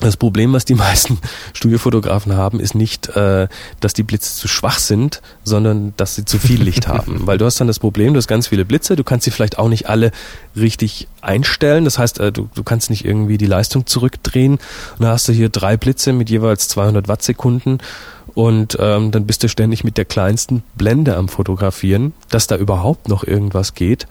Das Problem, was die <laughs> meisten Studiofotografen haben, ist nicht, äh, dass die Blitze zu schwach sind, sondern dass sie zu viel Licht <laughs> haben. Weil du hast dann das Problem, du hast ganz viele Blitze, du kannst sie vielleicht auch nicht alle richtig einstellen. Das heißt, äh, du, du kannst nicht irgendwie die Leistung zurückdrehen. Und dann hast du hier drei Blitze mit jeweils 200 Wattsekunden und ähm, dann bist du ständig mit der kleinsten Blende am Fotografieren, dass da überhaupt noch irgendwas geht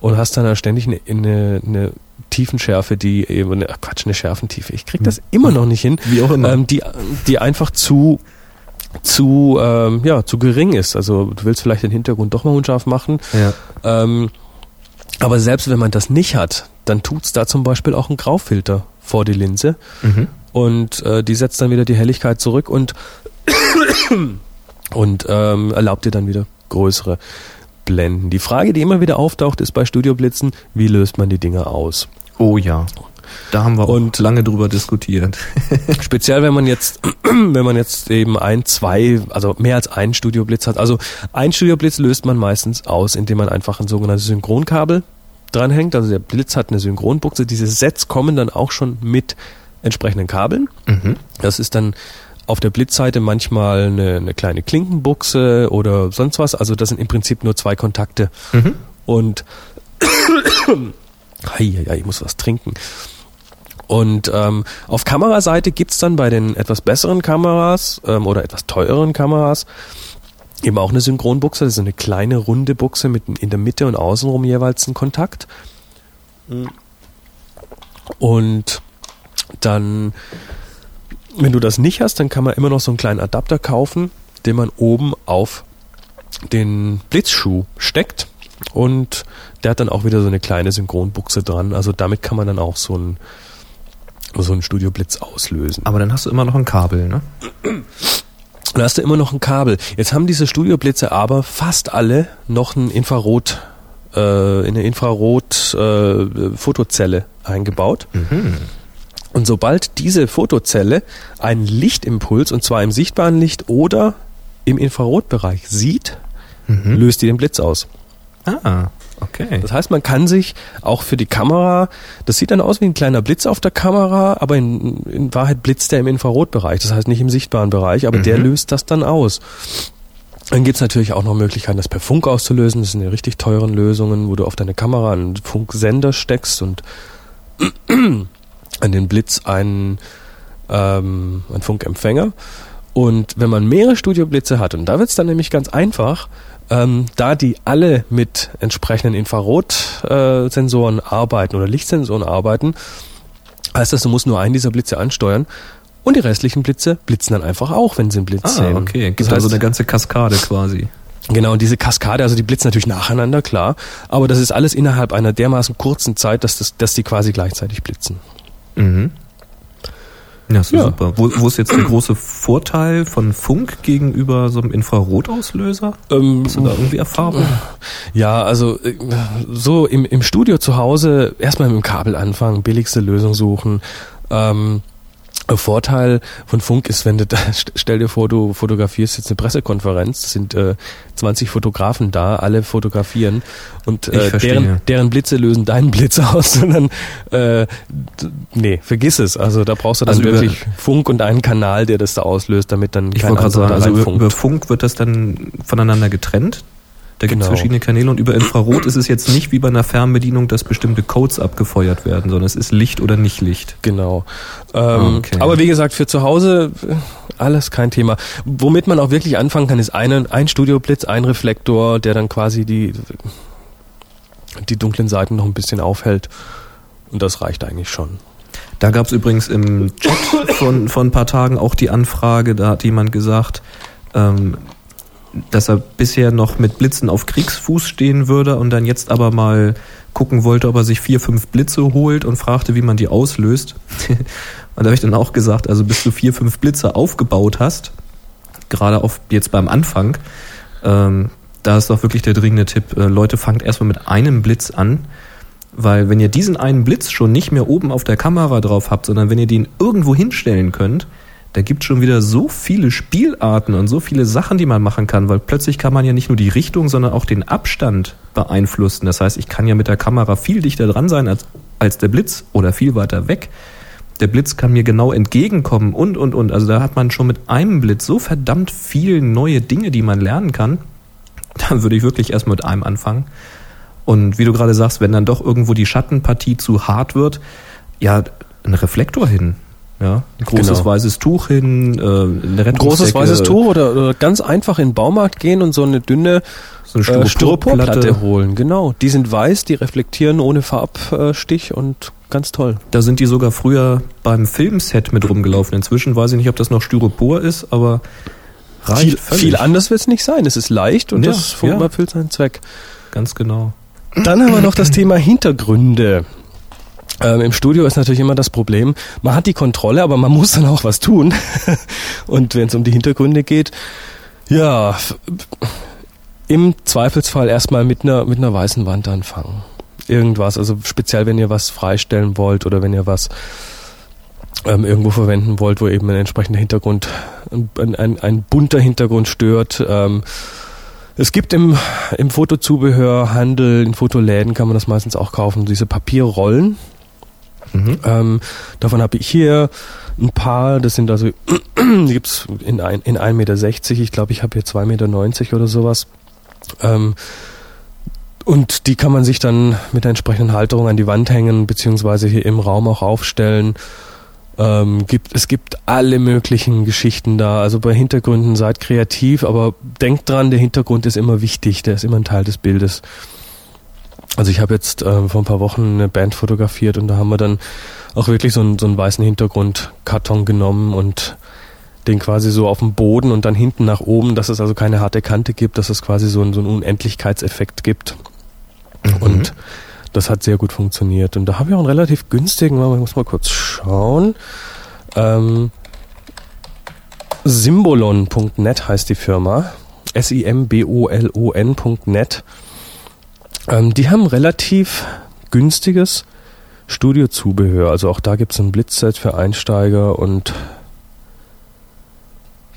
und hast dann da ständig eine, eine, eine Tiefenschärfe, die eben, eine, ach Quatsch, eine Schärfentiefe. Ich krieg das immer noch nicht hin. Wie auch immer. Ähm, die, die einfach zu, zu, ähm, ja, zu gering ist. Also du willst vielleicht den Hintergrund doch mal unscharf machen. Ja. Ähm, aber selbst wenn man das nicht hat, dann tut's da zum Beispiel auch ein Graufilter vor die Linse Mhm. und äh, die setzt dann wieder die Helligkeit zurück und <coughs> und ähm, erlaubt dir dann wieder größere Blenden. Die Frage, die immer wieder auftaucht, ist bei Studioblitzen, wie löst man die Dinger aus? Oh ja. Da haben wir Und- auch lange drüber diskutiert. <laughs> <laughs> Speziell, wenn man jetzt, <clears throat> wenn man jetzt eben ein, zwei, also mehr als einen Studioblitz hat. Also ein Studioblitz löst man meistens aus, indem man einfach ein sogenanntes Synchronkabel dranhängt. Also der Blitz hat eine Synchronbuchse. Diese Sets kommen dann auch schon mit entsprechenden Kabeln. Mhm. Das ist dann auf der Blitzseite manchmal eine, eine kleine Klinkenbuchse oder sonst was. Also das sind im Prinzip nur zwei Kontakte. Mhm. Und Hei, hei, ich muss was trinken. Und ähm, auf Kameraseite gibt's dann bei den etwas besseren Kameras ähm, oder etwas teureren Kameras eben auch eine Synchronbuchse. Das ist eine kleine runde Buchse mit in der Mitte und außenrum jeweils ein Kontakt. Und dann, wenn du das nicht hast, dann kann man immer noch so einen kleinen Adapter kaufen, den man oben auf den Blitzschuh steckt und der hat dann auch wieder so eine kleine Synchronbuchse dran. Also damit kann man dann auch so einen so einen Studioblitz auslösen. Aber dann hast du immer noch ein Kabel, ne? Da hast du immer noch ein Kabel. Jetzt haben diese Studioblitze aber fast alle noch ein Infrarot, äh, eine Infrarot-Fotozelle eingebaut. Und sobald diese Fotozelle einen Lichtimpuls, und zwar im sichtbaren Licht oder im Infrarotbereich sieht, löst die den Blitz aus. Ah, okay. Das heißt, man kann sich auch für die Kamera, das sieht dann aus wie ein kleiner Blitz auf der Kamera, aber in, in Wahrheit blitzt der im Infrarotbereich, das heißt nicht im sichtbaren Bereich, aber der löst das dann aus. Dann gibt's natürlich auch noch Möglichkeiten, das per Funk auszulösen. Das sind die richtig teuren Lösungen, wo du auf deine Kamera einen Funksender steckst und <clears throat> an den Blitz einen, ähm, einen Funkempfänger. Und wenn man mehrere Studioblitze hat, und da wird's dann nämlich ganz einfach, ähm, da die alle mit entsprechenden Infrarotsensoren arbeiten oder Lichtsensoren arbeiten, heißt das, du musst nur einen dieser Blitze ansteuern und die restlichen Blitze blitzen dann einfach auch, wenn sie einen Blitz Ah, sehen. okay. Gibt Das also heißt, eine ganze Kaskade quasi. Genau, und diese Kaskade, also die blitzen natürlich nacheinander, klar, aber das ist alles innerhalb einer dermaßen kurzen Zeit, dass, das, dass die quasi gleichzeitig blitzen. Mhm. Ja, ist Ja. super. Wo, wo ist jetzt der große Vorteil von Funk gegenüber so einem Infrarotauslöser? Ähm, Hast du da irgendwie Erfahrung? Ja, also äh, so im, im Studio zu Hause erstmal mit dem Kabel anfangen, billigste Lösung suchen. Ähm, Vorteil von Funk ist, wenn du da, <laughs> stell dir vor, du fotografierst jetzt eine Pressekonferenz, es sind äh, 20 Fotografen da, alle fotografieren und äh, deren, deren Blitze lösen deinen Blitz <laughs> aus, sondern äh, nee, vergiss es. Also da brauchst du dann also wirklich Funk und einen Kanal, der das da auslöst, damit dann ich kein anderer sagen, also über, über Funk wird das dann voneinander getrennt da gibt es genau. verschiedene Kanäle und über Infrarot ist es jetzt nicht wie bei einer Fernbedienung, dass bestimmte Codes abgefeuert werden, sondern es ist Licht oder nicht Licht. Genau. Ähm, okay. Aber wie gesagt, für zu Hause äh, alles kein Thema. Womit man auch wirklich anfangen kann, ist eine, ein Studioblitz, ein Reflektor, der dann quasi die, die dunklen Seiten noch ein bisschen aufhält. Und das reicht eigentlich schon. Da gab es übrigens im Chat von, von ein paar Tagen auch die Anfrage, da hat jemand gesagt, ähm, dass er bisher noch mit Blitzen auf Kriegsfuß stehen würde und dann jetzt aber mal gucken wollte, ob er sich vier, fünf Blitze holt und fragte, wie man die auslöst. <laughs> und da habe ich dann auch gesagt, also bis du vier, fünf Blitze aufgebaut hast, gerade auf jetzt beim Anfang, ähm, da ist doch wirklich der dringende Tipp, äh, Leute, fangt erstmal mit einem Blitz an, weil wenn ihr diesen einen Blitz schon nicht mehr oben auf der Kamera drauf habt, sondern wenn ihr den irgendwo hinstellen könnt, da gibt schon wieder so viele Spielarten und so viele Sachen, die man machen kann, weil plötzlich kann man ja nicht nur die Richtung, sondern auch den Abstand beeinflussen. Das heißt, ich kann ja mit der Kamera viel dichter dran sein als, als der Blitz oder viel weiter weg. Der Blitz kann mir genau entgegenkommen und, und, und. Also da hat man schon mit einem Blitz so verdammt viele neue Dinge, die man lernen kann. <laughs> Da würde ich wirklich erst mit einem anfangen. Und wie du gerade sagst, wenn dann doch irgendwo die Schattenpartie zu hart wird, ja, ein Reflektor hin. Ja, ein großes genau. weißes Tuch hin, äh, eine Ein großes weißes Tuch oder, oder ganz einfach in den Baumarkt gehen und so eine dünne so eine äh, Styroporplatte holen. Genau, die sind weiß, die reflektieren ohne Farbstich und ganz toll. Da sind die sogar früher beim Filmset mit rumgelaufen. Inzwischen weiß ich nicht, ob das noch Styropor ist, aber reicht viel, viel anders wird es nicht sein. Es ist leicht und ja, das ja. erfüllt seinen Zweck. Ganz genau. Dann haben wir noch das Thema Hintergründe. Ähm, Im Studio ist natürlich immer das Problem, man hat die Kontrolle, aber man <laughs> muss dann auch was tun. Und wenn es um die Hintergründe geht, ja, im Zweifelsfall erstmal mit einer, mit einer weißen Wand anfangen. Irgendwas, also speziell wenn ihr was freistellen wollt oder wenn ihr was ähm, irgendwo verwenden wollt, wo eben ein entsprechender Hintergrund, ein, ein, ein bunter Hintergrund stört. Ähm, es gibt im, im Fotozubehörhandel, in Fotoläden kann man das meistens auch kaufen, diese Papierrollen, Mhm. Ähm, davon habe ich hier ein paar, das sind also, <clears throat> die gibt's in, in 1,60 Meter, ich glaube, ich habe hier 2,90 Meter oder sowas. Ähm, und die kann man sich dann mit der entsprechenden Halterung an die Wand hängen, beziehungsweise hier im Raum auch aufstellen. Ähm, gibt, es gibt alle möglichen Geschichten da. Also bei Hintergründen seid kreativ, aber denkt dran, der Hintergrund ist immer wichtig, der ist immer ein Teil des Bildes. Also ich habe jetzt äh, vor ein paar Wochen eine Band fotografiert und da haben wir dann auch wirklich so einen, so einen weißen Hintergrundkarton genommen und den quasi so auf dem Boden und dann hinten nach oben, dass es also keine harte Kante gibt, dass es quasi so, einen, so einen Unendlichkeitseffekt gibt. Mhm. Und das hat sehr gut funktioniert. Und da habe ich auch einen relativ günstigen, ich muss mal kurz schauen. Ähm, Symbolon.net heißt die Firma. S-I-M-B-O-L-O-N.net. Ähm, die haben relativ günstiges Studiozubehör. Also auch da gibt es ein Blitzset für Einsteiger und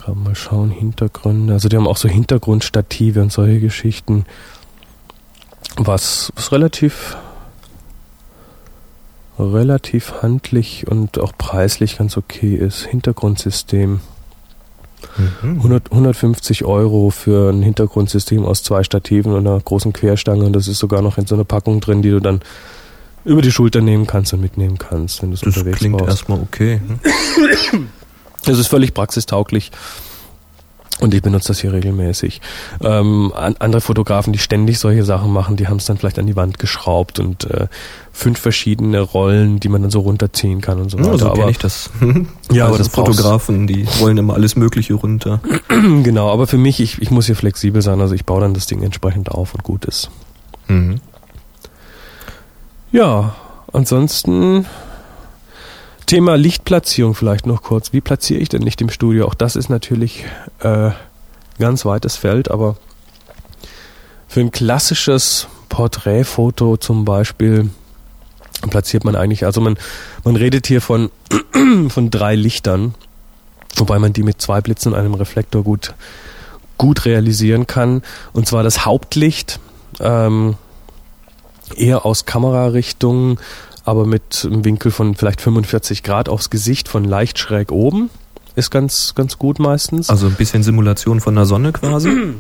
kann mal schauen, Hintergründe. Also die haben auch so Hintergrundstative und solche Geschichten. Was, was relativ relativ handlich und auch preislich ganz okay ist. Hintergrundsystem. 100, 150 Euro für ein Hintergrundsystem aus zwei Stativen und einer großen Querstange und das ist sogar noch in so einer Packung drin, die du dann über die Schulter nehmen kannst und mitnehmen kannst, wenn du es unterwegs klingt brauchst. erstmal okay. Hm? Das ist völlig praxistauglich. Und ich benutze das hier regelmäßig. Ähm, andere Fotografen, die ständig solche Sachen machen, die haben es dann vielleicht an die Wand geschraubt und äh, fünf verschiedene Rollen, die man dann so runterziehen kann und so weiter. Ja, so aber ich das. <laughs> ja, aber also das Fotografen, die wollen immer alles Mögliche runter. <clears throat> genau, aber für mich, ich, ich muss hier flexibel sein, also ich baue dann das Ding entsprechend auf und gut ist. Mhm. Ja, ansonsten Thema Lichtplatzierung vielleicht noch kurz. Wie platziere ich denn Licht im Studio? Auch das ist natürlich äh, ganz weites Feld, aber für ein klassisches Porträtfoto zum Beispiel platziert man eigentlich, also man, man redet hier von, <clears throat> von drei Lichtern, wobei man die mit zwei Blitzen und einem Reflektor gut, gut realisieren kann. Und zwar das Hauptlicht, ähm, eher aus Kamerarichtung, aber mit einem Winkel von vielleicht 45 Grad aufs Gesicht von leicht schräg oben. Ist ganz, ganz gut meistens. Also ein bisschen Simulation von der Sonne quasi. <clears throat>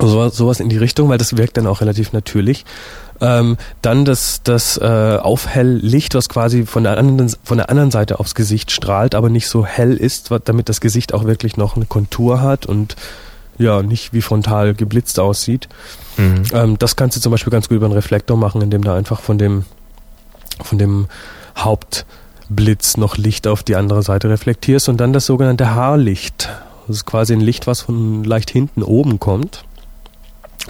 So, sowas in die Richtung, weil das wirkt dann auch relativ natürlich. Ähm, dann das, das äh, Aufhelllicht, was quasi von der, anderen, von der anderen Seite aufs Gesicht strahlt, aber nicht so hell ist, damit das Gesicht auch wirklich noch eine Kontur hat und ja, nicht wie frontal geblitzt aussieht. Mhm. Ähm, das kannst du zum Beispiel ganz gut über einen Reflektor machen, indem du einfach von dem, von dem Hauptblitz noch Licht auf die andere Seite reflektierst und dann das sogenannte Haarlicht. Das ist quasi ein Licht, was von leicht hinten oben kommt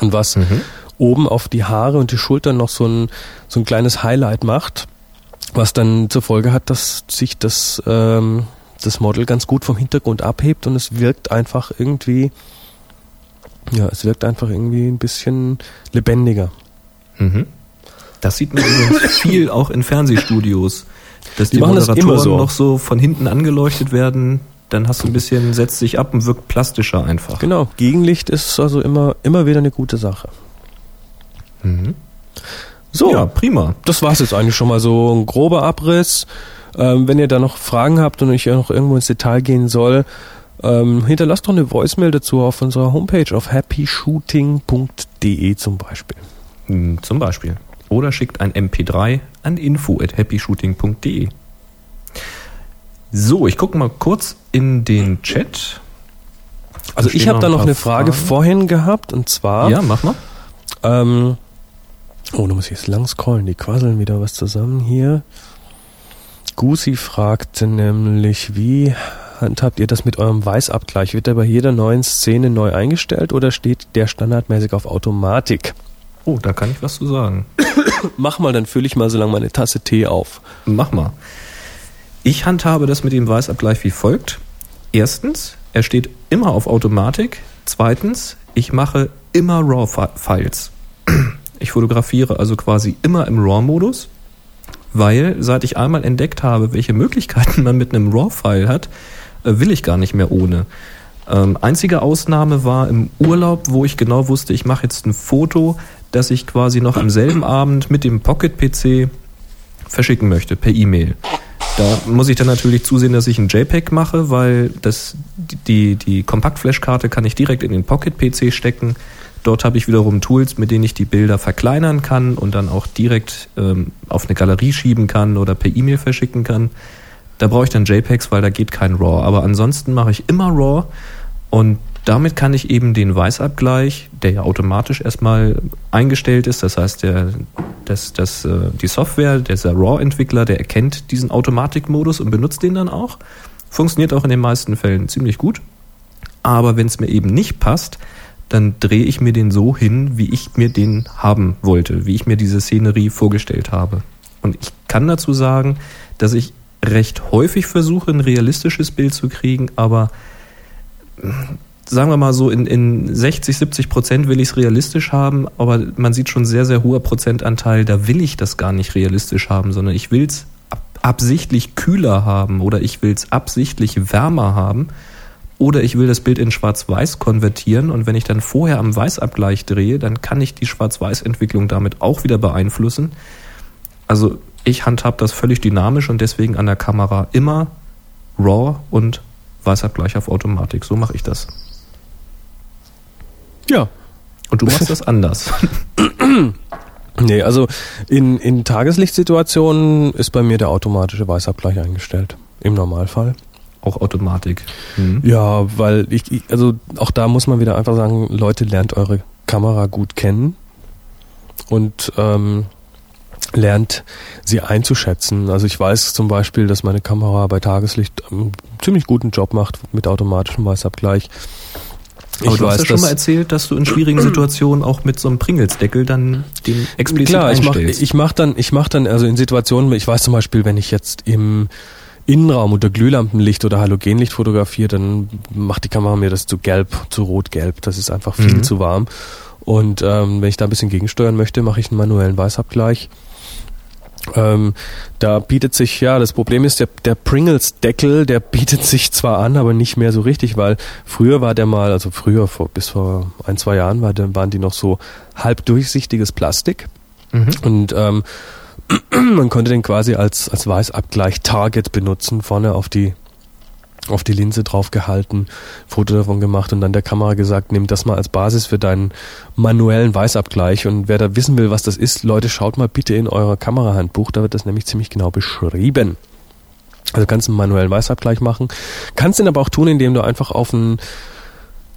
und was mhm. oben auf die Haare und die Schultern noch so ein, so ein kleines Highlight macht, was dann zur Folge hat, dass sich das, ähm, das Model ganz gut vom Hintergrund abhebt und es wirkt einfach irgendwie, ja, es wirkt einfach irgendwie ein bisschen lebendiger. Mhm. Das sieht man übrigens <laughs> viel auch in Fernsehstudios, dass die, die Moderatoren so. noch so von hinten angeleuchtet werden, dann hast du ein bisschen, setzt sich ab und wirkt plastischer einfach. Genau, Gegenlicht ist also immer, immer wieder eine gute Sache. Mhm. So, ja, prima. Das war's jetzt eigentlich schon mal so ein grober Abriss. Ähm, wenn ihr da noch Fragen habt und ich noch irgendwo ins Detail gehen soll, ähm, hinterlasst doch eine Voicemail dazu auf unserer Homepage auf happyshooting.de zum Beispiel. Mhm, zum Beispiel. Oder schickt ein MP3 an info at happyshooting.de. So, ich gucke mal kurz in den Chat. Also ich habe da noch eine Frage Fragen. vorhin gehabt und zwar. Ja, mach mal. Ähm, oh, da muss ich jetzt lang scrollen. Die quasseln wieder was zusammen hier. Gusi fragte nämlich, wie handhabt ihr das mit eurem Weißabgleich? Wird der bei jeder neuen Szene neu eingestellt oder steht der standardmäßig auf Automatik? Oh, da kann ich was zu sagen. <coughs> Mach mal, dann fülle ich mal so lange meine Tasse Tee auf. Mach mal. Ich handhabe das mit dem Weißabgleich wie folgt. Erstens, er steht immer auf Automatik. Zweitens, ich mache immer RAW-Files. <coughs> Ich fotografiere also quasi immer im RAW-Modus, weil seit ich einmal entdeckt habe, welche Möglichkeiten man mit einem RAW-File hat, äh, will ich gar nicht mehr ohne. Ähm, einzige Ausnahme war im Urlaub, wo ich genau wusste, ich mache jetzt ein Foto, das ich quasi noch am selben Abend mit dem Pocket-PC verschicken möchte, per E-Mail. Da muss ich dann natürlich zusehen, dass ich ein JPEG mache, weil das, die, die Kompaktflashkarte kann ich direkt in den Pocket-PC stecken. Dort habe ich wiederum Tools, mit denen ich die Bilder verkleinern kann und dann auch direkt ähm, auf eine Galerie schieben kann oder per E-Mail verschicken kann. Da brauche ich dann JPEGs, weil da geht kein RAW. Aber ansonsten mache ich immer RAW und damit kann ich eben den Weißabgleich, der ja automatisch erstmal eingestellt ist, das heißt, der, das, das, äh, die Software, dieser RAW-Entwickler, der erkennt diesen Automatikmodus und benutzt den dann auch. Funktioniert auch in den meisten Fällen ziemlich gut. Aber wenn es mir eben nicht passt, dann drehe ich mir den so hin, wie ich mir den haben wollte, wie ich mir diese Szenerie vorgestellt habe. Und ich kann dazu sagen, dass ich recht häufig versuche, ein realistisches Bild zu kriegen, aber sagen wir mal so, in, in 60, 70 Prozent will ich es realistisch haben, aber man sieht schon sehr, sehr hoher Prozentanteil, da will ich das gar nicht realistisch haben, sondern ich will es ab, absichtlich kühler haben oder ich will es absichtlich wärmer haben oder ich will das Bild in Schwarz-Weiß konvertieren und wenn ich dann vorher am Weißabgleich drehe, dann kann ich die Schwarz-Weiß-Entwicklung damit auch wieder beeinflussen. Also ich handhab das völlig dynamisch und deswegen an der Kamera immer RAW und Weißabgleich auf Automatik. So mache ich das. Ja. Und du machst das anders. <clears throat> nee, also in, in Tageslichtsituationen ist bei mir der automatische Weißabgleich eingestellt. Im Normalfall. Auch Automatik. Mhm. Ja, weil ich, ich, also auch da muss man wieder einfach sagen, Leute, lernt eure Kamera gut kennen und ähm, lernt sie einzuschätzen. Also ich weiß zum Beispiel, dass meine Kamera bei Tageslicht einen ziemlich guten Job macht mit automatischem Weißabgleich. Aber ich du weiß, hast ja schon mal erzählt, dass du in schwierigen <clears throat> Situationen auch mit so einem Pringelsdeckel dann den explizit Klar, ich mache ich mach dann, ich mach dann, also in Situationen, ich weiß zum Beispiel, wenn ich jetzt im Innenraum unter Glühlampenlicht oder Halogenlicht fotografiere, dann macht die Kamera mir das zu gelb, zu rot-gelb. Das ist einfach viel mhm. zu warm. Und ähm, wenn ich da ein bisschen gegensteuern möchte, mache ich einen manuellen Weißabgleich. Ähm, da bietet sich, ja, das Problem ist, der, der Pringles-Deckel, der <laughs> bietet sich zwar an, aber nicht mehr so richtig, weil früher war der mal, also früher, vor, bis vor ein, zwei Jahren, war der, waren die noch so halb durchsichtiges Plastik. Und ähm, <clears throat> man konnte den quasi als, als Weißabgleich Target benutzen, vorne auf die auf die Linse draufgehalten, Foto davon gemacht und dann der Kamera gesagt, nimm das mal als Basis für deinen manuellen Weißabgleich. Und wer da wissen will, was das ist, Leute, schaut mal bitte in euer Kamerahandbuch, da wird das nämlich ziemlich genau beschrieben. Also kannst du einen manuellen Weißabgleich machen. Kannst ihn aber auch tun, indem du einfach auf ein,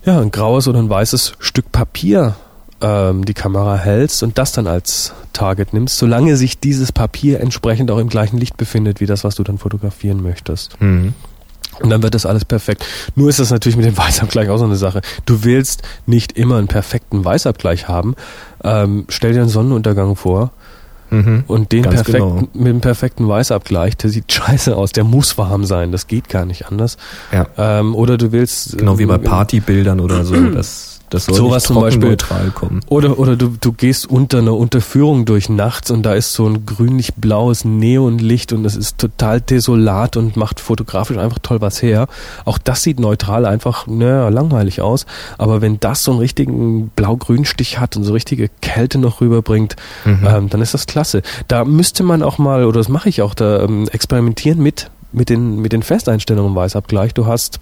ja, ein graues oder ein weißes Stück Papier ähm, die Kamera hältst und das dann als Target nimmst, solange sich dieses Papier entsprechend auch im gleichen Licht befindet, wie das, was du dann fotografieren möchtest. Mhm. Und dann wird das alles perfekt. Nur ist das natürlich mit dem <laughs> Weißabgleich auch so eine Sache. Du willst nicht immer einen perfekten Weißabgleich haben. Ähm, stell dir einen Sonnenuntergang vor Mhm. und den perfekten, genau. mit dem perfekten Weißabgleich, der sieht <laughs> scheiße aus, der muss warm sein, das geht gar nicht anders. Ja. Ähm, oder du willst Genau wie bei ähm, Partybildern oder so. <clears throat> Das, das soll Sowas nicht zum Beispiel. neutral kommen. Oder, oder du, du gehst unter einer Unterführung durch nachts und da ist so ein grünlich-blaues Neonlicht und es ist total desolat und macht fotografisch einfach toll was her. Auch das sieht neutral einfach, naja, langweilig aus. Aber wenn das so einen richtigen Blau-Grün-Stich hat und so richtige Kälte noch rüberbringt, ähm, dann ist das klasse. Da müsste man auch mal, oder das mache ich auch, da ähm, experimentieren mit, mit den, mit den Festeinstellungen im Weißabgleich. Du hast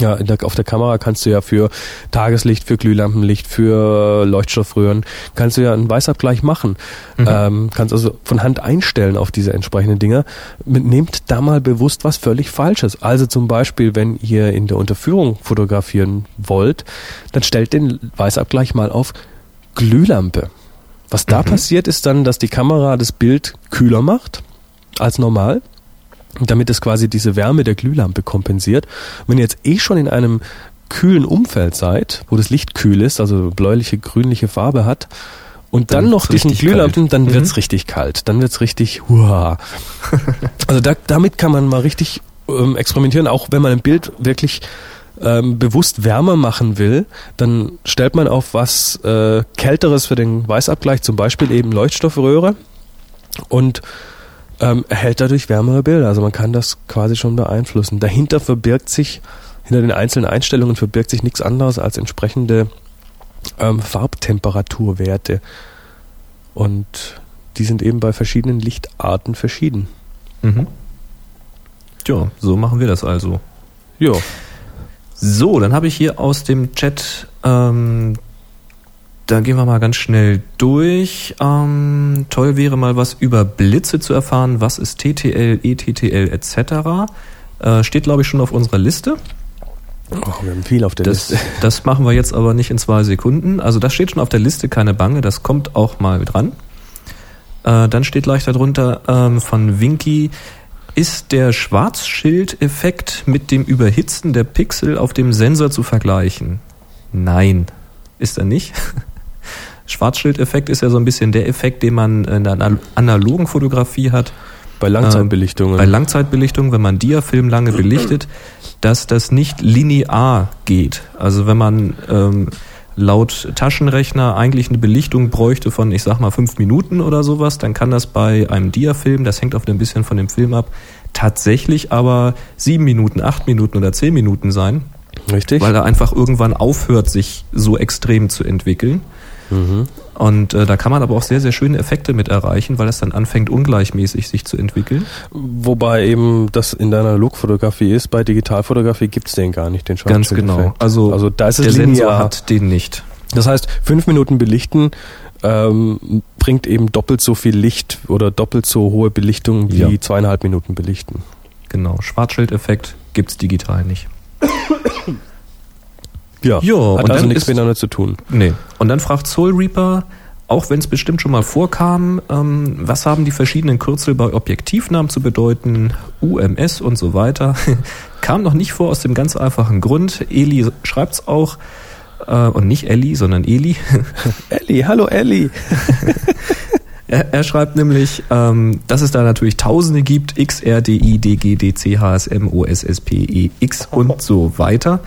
ja, der, auf der Kamera kannst du ja für Tageslicht, für Glühlampenlicht, für Leuchtstoffröhren, kannst du ja einen Weißabgleich machen. Ähm, kannst also von Hand einstellen auf diese entsprechenden Dinger. Mit- Nehmt da mal bewusst was völlig Falsches. Also zum Beispiel, wenn ihr in der Unterführung fotografieren wollt, dann stellt den Weißabgleich mal auf Glühlampe. Was da passiert, ist dann, dass die Kamera das Bild kühler macht als normal damit es quasi diese Wärme der Glühlampe kompensiert. Wenn ihr jetzt eh schon in einem kühlen Umfeld seid, wo das Licht kühl ist, also bläuliche, grünliche Farbe hat, und dann, Dann noch diesen Glühlampen, kalt. dann Mhm. wird's richtig kalt. Dann wird's richtig, huah. <laughs> also da, damit kann man mal richtig ähm, experimentieren, auch wenn man ein Bild wirklich ähm, bewusst wärmer machen will, dann stellt man auf was äh, Kälteres für den Weißabgleich, zum Beispiel eben Leuchtstoffröhre und ähm, erhält dadurch wärmere Bilder. Also man kann das quasi schon beeinflussen. Dahinter verbirgt sich, hinter den einzelnen Einstellungen verbirgt sich nichts anderes als entsprechende ähm, Farbtemperaturwerte. Und die sind eben bei verschiedenen Lichtarten verschieden. Mhm. Tja, so machen wir das also. Ja. So, dann habe ich hier aus dem Chat, ähm, da gehen wir mal ganz schnell durch. Ähm, toll wäre mal was über Blitze zu erfahren. Was ist TTL, ETTL etc.? Äh, steht, glaube ich, schon auf unserer Liste. Oh, wir haben viel auf der Das, Liste. <laughs> das machen wir jetzt aber nicht in zwei Sekunden. Also das steht schon auf der Liste, keine Bange, das kommt auch mal dran. Äh, dann steht gleich darunter ähm, von Winky, ist der Schwarzschild-Effekt mit dem Überhitzen der Pixel auf dem Sensor zu vergleichen? Nein, ist er nicht. <laughs> Schwarzschild-Effekt ist ja so ein bisschen der Effekt, den man in der anal- analogen Fotografie hat. Bei Langzeitbelichtungen. Bei Langzeitbelichtung, wenn man Diafilm lange belichtet, dass das nicht linear geht. Also wenn man ähm, laut Taschenrechner eigentlich eine Belichtung bräuchte von, ich sag mal, fünf Minuten oder sowas, dann kann das bei einem Diafilm, das hängt oft ein bisschen von dem Film ab, tatsächlich aber sieben Minuten, acht Minuten oder zehn Minuten sein, Richtig? weil er einfach irgendwann aufhört, sich so extrem zu entwickeln. Und äh, da kann man aber auch sehr, sehr schöne Effekte mit erreichen, weil es dann anfängt, ungleichmäßig sich zu entwickeln. Wobei eben das in deiner Analogfotografie ist, bei Digitalfotografie gibt's den gar nicht, den Ganz genau. Also, also da ist es der Sensor linear. hat den nicht. Das heißt, fünf Minuten belichten ähm, bringt eben doppelt so viel Licht oder doppelt so hohe Belichtung wie Ja. zweieinhalb Minuten belichten. Genau. Schwarzschildeffekt gibt's digital nicht. Ja, Ja, hat und also dann nichts miteinander zu tun. Nee. Und dann fragt Soul Reaper, auch wenn es bestimmt schon mal vorkam, ähm, was haben die verschiedenen Kürzel bei Objektivnamen zu bedeuten, UMS und so weiter. <laughs> Kam noch nicht vor aus dem ganz einfachen Grund. Eli schreibt's auch, äh, und nicht Elli, sondern Eli. <laughs> Elli, hallo Elli. <laughs> Er, er schreibt nämlich, ähm, dass es da natürlich Tausende gibt, X, R, D, I, D, G, D, C, H, S, M, O, S, S, P, E, X und so weiter.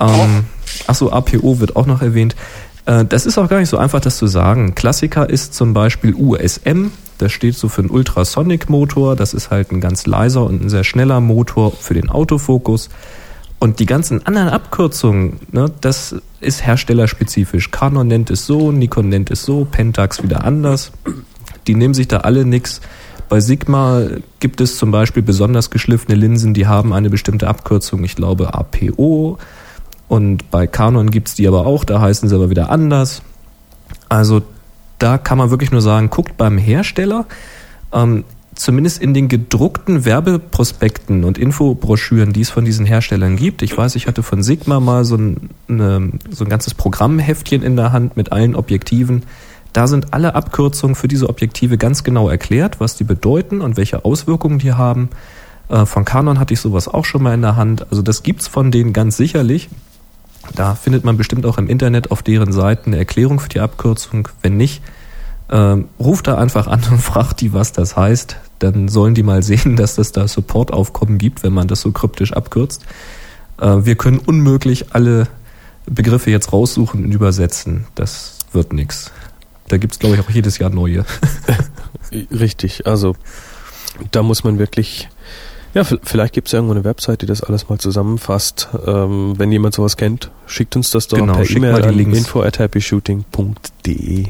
Ähm, Achso, APO wird auch noch erwähnt. Äh, das ist auch gar nicht so einfach, das zu sagen. Klassiker ist zum Beispiel USM. Das steht so für einen Ultrasonic-Motor. Das ist halt ein ganz leiser und ein sehr schneller Motor für den Autofokus. Und die ganzen anderen Abkürzungen, ne, das ist herstellerspezifisch. Canon nennt es so, Nikon nennt es so, Pentax wieder anders. Die nehmen sich da alle nix. Bei Sigma gibt es zum Beispiel besonders geschliffene Linsen, die haben eine bestimmte Abkürzung, ich glaube APO. Und bei Canon gibt's die aber auch, da heißen sie aber wieder anders. Also da kann man wirklich nur sagen, guckt beim Hersteller. Ähm, zumindest in den gedruckten Werbeprospekten und Infobroschüren, die es von diesen Herstellern gibt. Ich weiß, ich hatte von Sigma mal so ein, eine, so ein ganzes Programmheftchen in der Hand mit allen Objektiven. Da sind alle Abkürzungen für diese Objektive ganz genau erklärt, was die bedeuten und welche Auswirkungen die haben. Äh, von Canon hatte ich sowas auch schon mal in der Hand. Also das gibt's von denen ganz sicherlich. Da findet man bestimmt auch im Internet auf deren Seiten eine Erklärung für die Abkürzung. Wenn nicht, ähm, ruft da einfach an und <laughs> fragt die, was das heißt. Dann sollen die mal sehen, <laughs> dass das da Supportaufkommen gibt, wenn man das so kryptisch abkürzt. Äh, wir können unmöglich alle Begriffe jetzt raussuchen und übersetzen. Das wird nix. Da gibt's glaube ich, auch jedes Jahr neue. <laughs> Richtig, also da muss man wirklich, ja, vielleicht gibt es irgendwo eine Website, die das alles mal zusammenfasst. Ähm, wenn jemand sowas kennt, schickt uns das doch Genau, per E-Mail mal die an Links. info at happyshooting.de.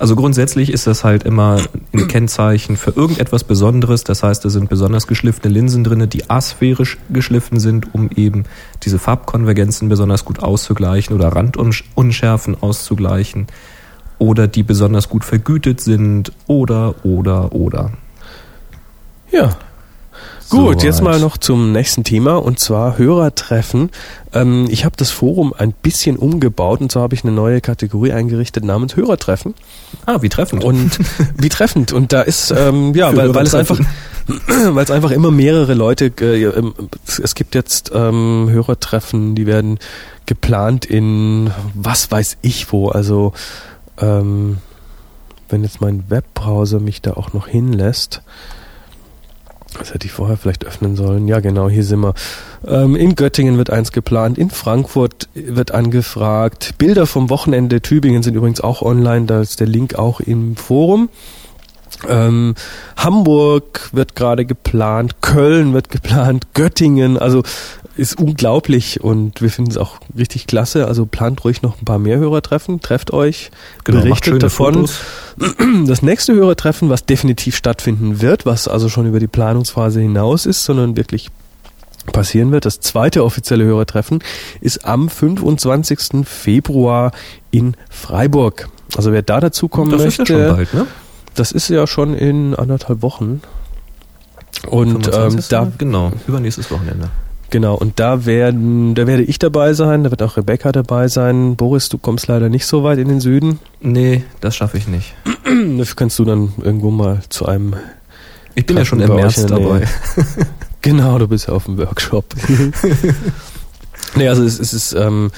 Also grundsätzlich ist das halt immer ein Kennzeichen für irgendetwas Besonderes. Das heißt, da sind besonders geschliffene Linsen drinne, die asphärisch geschliffen sind, um eben diese Farbkonvergenzen besonders gut auszugleichen oder Randunschärfen auszugleichen. Oder die besonders gut vergütet sind. Oder, oder, oder. Ja. Gut, jetzt Soweit. mal noch zum nächsten Thema und zwar Hörertreffen. Ähm, ich habe das Forum ein bisschen umgebaut und zwar habe ich eine neue Kategorie eingerichtet namens Hörertreffen. Ah, wie treffend. Und <laughs> wie treffend. Und da ist, ähm, ja, Für weil, weil es einfach, <clears throat> weil es einfach immer mehrere Leute, äh, es gibt jetzt ähm, Hörertreffen, die werden geplant in was weiß ich wo. Also ähm, wenn jetzt mein Webbrowser mich da auch noch hinlässt, das hätte ich vorher vielleicht öffnen sollen. Ja, genau, hier sind wir. Ähm, in Göttingen wird eins geplant, in Frankfurt wird angefragt. Bilder vom Wochenende Tübingen sind übrigens auch online, da ist der Link auch im Forum. Ähm, Hamburg wird gerade geplant, Köln wird geplant, Göttingen, also ist unglaublich und wir finden es auch richtig klasse. Also plant ruhig noch ein paar mehr Hörertreffen, trefft euch, Genau, berichtet davon. Fotos. <clears throat> Das nächste Hörertreffen, was definitiv stattfinden wird, was also schon über die Planungsphase hinaus ist, sondern wirklich passieren wird, das zweite offizielle Hörertreffen, ist am 25. Februar in Freiburg. Also wer da dazu kommen das ist möchte, ja schon bald, ne? das ist ja schon in anderthalb Wochen. Und ähm, 25. da genau, übernächstes Wochenende. Genau und da werden, da werde ich dabei sein, da wird auch Rebecca dabei sein. Boris, du kommst leider nicht so weit in den Süden. Nee, das schaffe ich nicht. <clears throat> Dafür kannst du dann irgendwo mal zu einem Ich bin ja schon im März dabei. <laughs> Genau, du bist ja auf dem Workshop. <laughs> nee, also es, es ist, ähm,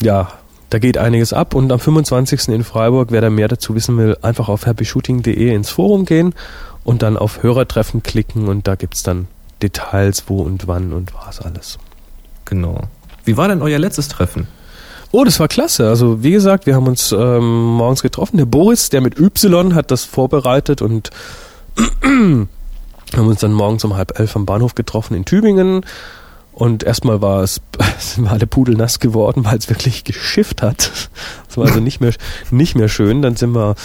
ja, da geht einiges ab und am 25. in Freiburg, wer da mehr dazu wissen will, einfach auf happyshooting.de ins Forum gehen und dann auf Hörertreffen klicken und da gibt's dann Details, wo und wann und was alles. Genau. Wie war denn euer letztes Treffen? Oh, das war klasse. Also wie gesagt, wir haben uns ähm, morgens getroffen. Der Boris, der mit Y hat das vorbereitet und <clears throat> haben uns dann morgens um halb elf am Bahnhof getroffen in Tübingen. Und erstmal war es, <laughs> war der Pudel nass geworden, weil es wirklich geschifft hat. <laughs> Es war also nicht mehr, nicht mehr schön. Dann sind wir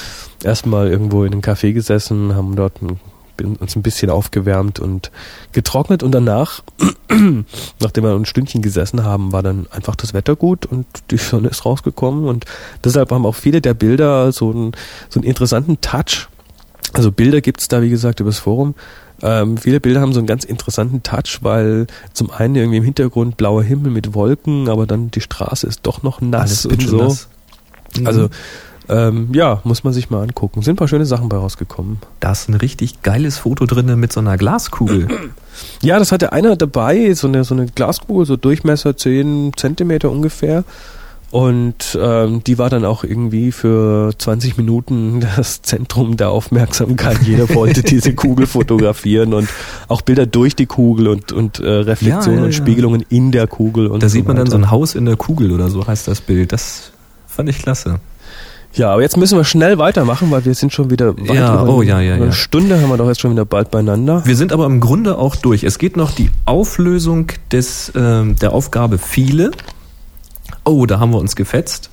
erstmal irgendwo in einem Café gesessen, haben dort ein, bin- uns ein bisschen aufgewärmt und getrocknet und danach, <clears throat> nachdem wir ein Stündchen gesessen haben, war dann einfach das Wetter gut und die Sonne ist rausgekommen und deshalb haben auch viele der Bilder so einen, so einen interessanten Touch. Also Bilder gibt's da, wie gesagt, übers Forum. Ähm, viele Bilder haben so einen ganz interessanten Touch, weil zum einen irgendwie im Hintergrund blauer Himmel mit Wolken, aber dann die Straße ist doch noch nass und so. pitschenass. Also ähm, ja, muss man sich mal angucken. Sind ein paar schöne Sachen bei rausgekommen. Da ist ein richtig geiles Foto drinne mit so einer Glaskugel. <clears throat> Ja, das hatte einer dabei, so eine, so eine Glaskugel, so Durchmesser 10 Zentimeter ungefähr. Und ähm, die war dann auch irgendwie für 20 Minuten <laughs> das Zentrum der Aufmerksamkeit. Jeder wollte <laughs> diese Kugel fotografieren und auch Bilder durch die Kugel und, und äh, Reflexionen Ja, ja, und ja. Spiegelungen in der Kugel. Und da sieht man dann so weiter. ein Haus in der Kugel oder so heißt das Bild. Das fand ich klasse. Ja, aber jetzt müssen wir schnell weitermachen, weil wir sind schon wieder weit Ja, oh, ja, ja, eine ja. Stunde haben wir doch jetzt schon wieder bald beieinander. Wir sind aber im Grunde auch durch. Es geht noch die Auflösung des, ähm, der Aufgabe viele. Oh, da haben wir uns gefetzt.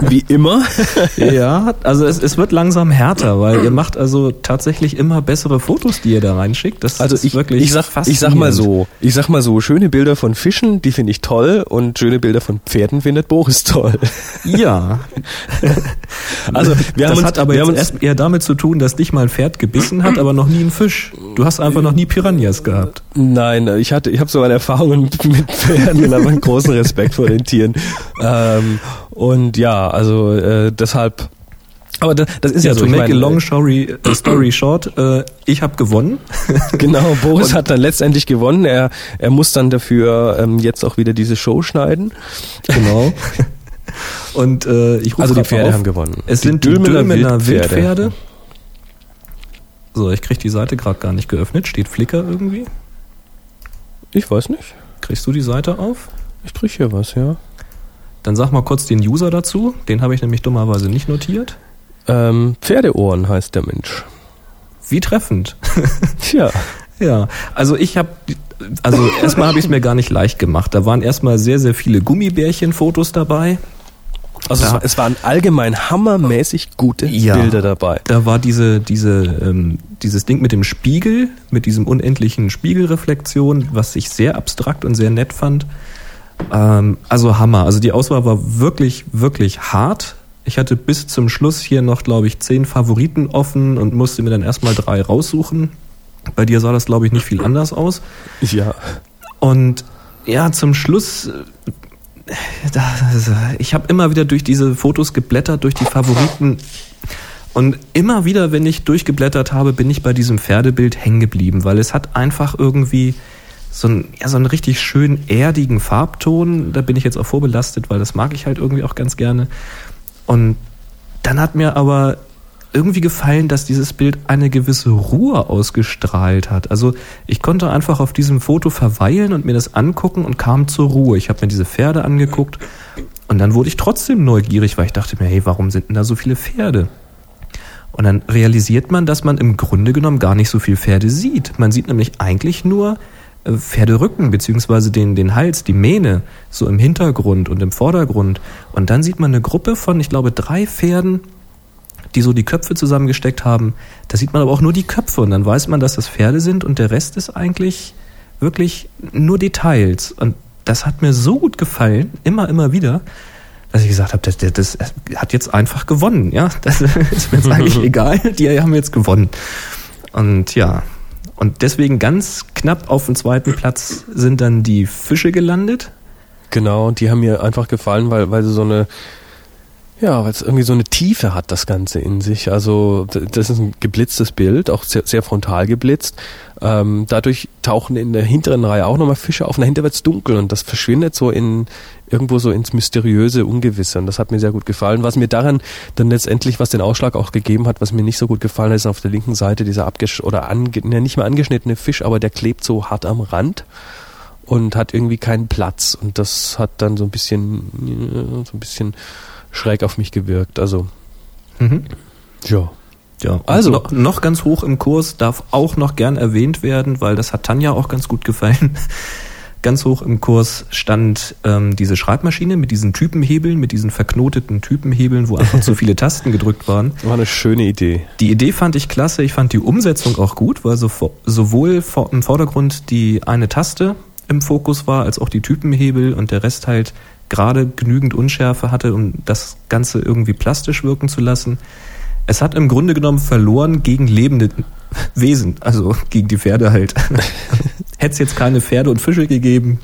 Wie immer. <laughs> Ja, also es, es wird langsam härter, weil ihr macht also tatsächlich immer bessere Fotos, die ihr da reinschickt. Das Also ist ich, wirklich ich, sag, ich sag mal so, ich sag mal so, schöne Bilder von Fischen, die finde ich toll und schöne Bilder von Pferden findet Boris toll. Ja. <laughs> Also wir haben das uns, hat aber jetzt uns, erst eher damit zu tun, dass dich mal ein Pferd gebissen hat, aber noch nie ein Fisch. Du hast einfach noch nie Piranhas gehabt. Nein, ich hatte, ich habe so eine Erfahrung mit, mit Pferden und habe einen großen Respekt vor den Tieren. Ähm, und ja, also äh, deshalb. Aber das, das ist ja, Ja, so. to ich make a meine, long story, a story short, äh, ich habe gewonnen. <laughs> Genau, Boris hat dann letztendlich gewonnen. Er, er muss dann dafür ähm, jetzt auch wieder diese Show schneiden. Genau. <laughs> Und äh, ich rufe Also die Pferde auf. haben gewonnen. Es Die sind Dülmener Dülmener Wildpferde. Wildpferde. So, ich krieg die Seite gerade gar nicht geöffnet. Steht Flickr irgendwie? Ich weiß nicht. Kriegst du die Seite auf? Ich krieg hier was, ja. Dann sag mal kurz den User dazu. Den habe ich nämlich dummerweise nicht notiert. Ähm, Pferdeohren heißt der Mensch. Wie treffend. <laughs> Tja. Ja, also ich habe, also erstmal habe ich es mir gar nicht leicht gemacht. Da waren erstmal sehr, sehr viele Gummibärchen-Fotos dabei. Also es, war, es waren allgemein hammermäßig gute Ja. Bilder dabei. Da war diese, diese, ähm, dieses Ding mit dem Spiegel, mit diesem unendlichen Spiegelreflexion, was ich sehr abstrakt und sehr nett fand. Ähm, also Hammer. Also die Auswahl war wirklich, wirklich hart. Ich hatte bis zum Schluss hier noch, glaube ich, zehn Favoriten offen und musste mir dann erstmal drei raussuchen. Bei dir sah das, glaube ich, nicht viel anders aus. Ja. Und ja, zum Schluss, äh, da, ich habe immer wieder durch diese Fotos geblättert, durch die Favoriten. Und immer wieder, wenn ich durchgeblättert habe, bin ich bei diesem Pferdebild hängen geblieben, weil es hat einfach irgendwie so einen, ja, so einen richtig schön erdigen Farbton. Da bin ich jetzt auch vorbelastet, weil das mag ich halt irgendwie auch ganz gerne. Und dann hat mir aber irgendwie gefallen, dass dieses Bild eine gewisse Ruhe ausgestrahlt hat. Also ich konnte einfach auf diesem Foto verweilen und mir das angucken und kam zur Ruhe. Ich habe mir diese Pferde angeguckt und dann wurde ich trotzdem neugierig, weil ich dachte mir, hey, warum sind denn da so viele Pferde? Und dann realisiert man, dass man im Grunde genommen gar nicht so viel Pferde sieht. Man sieht nämlich eigentlich nur äh, Pferderücken, beziehungsweise den, den Hals, die Mähne, so im Hintergrund und im Vordergrund. Und dann sieht man eine Gruppe von, ich glaube, drei Pferden, die so die Köpfe zusammengesteckt haben. Da sieht man aber auch nur die Köpfe und dann weiß man, dass das Pferde sind und der Rest ist eigentlich wirklich nur Details. Und das hat mir so gut gefallen, immer, immer wieder, dass ich gesagt habe, das, das, das hat jetzt einfach gewonnen. Ja, <laughs> das ist mir jetzt eigentlich <laughs> egal. Die haben jetzt gewonnen. Und ja, und deswegen ganz knapp auf dem zweiten Platz sind dann die Fische gelandet. Genau, und die haben mir einfach gefallen, weil, weil sie so eine, ja, weil es irgendwie so eine Tiefe hat, das Ganze in sich. Also das ist ein geblitztes Bild, auch sehr, sehr frontal geblitzt. Ähm, dadurch tauchen in der hinteren Reihe auch nochmal Fische auf. Dahinter wird's dunkel und das verschwindet so in irgendwo so ins mysteriöse Ungewisse. Und das hat mir sehr gut gefallen. Was mir daran dann letztendlich, was den Ausschlag auch gegeben hat, was mir nicht so gut gefallen hat, ist auf der linken Seite dieser abgesch oder ange ne, nicht mehr angeschnittene Fisch, aber der klebt so hart am Rand und hat irgendwie keinen Platz. Und das hat dann so ein bisschen, ja, so ein bisschen schräg auf mich gewirkt. Also, Mhm. ja. Ja, Also- also noch, ganz hoch im Kurs darf auch noch gern erwähnt werden, weil das hat Tanja auch ganz gut gefallen. <laughs> Ganz hoch im Kurs stand ähm, diese Schreibmaschine mit diesen Typenhebeln, mit diesen verknoteten Typenhebeln, wo einfach zu <laughs> viele Tasten gedrückt waren. War eine schöne Idee. Die Idee fand ich klasse, ich fand die Umsetzung auch gut, weil so, sowohl im Vordergrund die eine Taste im Fokus war, als auch die Typenhebel und der Rest halt gerade genügend Unschärfe hatte, um das Ganze irgendwie plastisch wirken zu lassen. Es hat im Grunde genommen verloren gegen lebende Wesen, also gegen die Pferde halt. <laughs> Hätte es jetzt keine Pferde und Fische gegeben,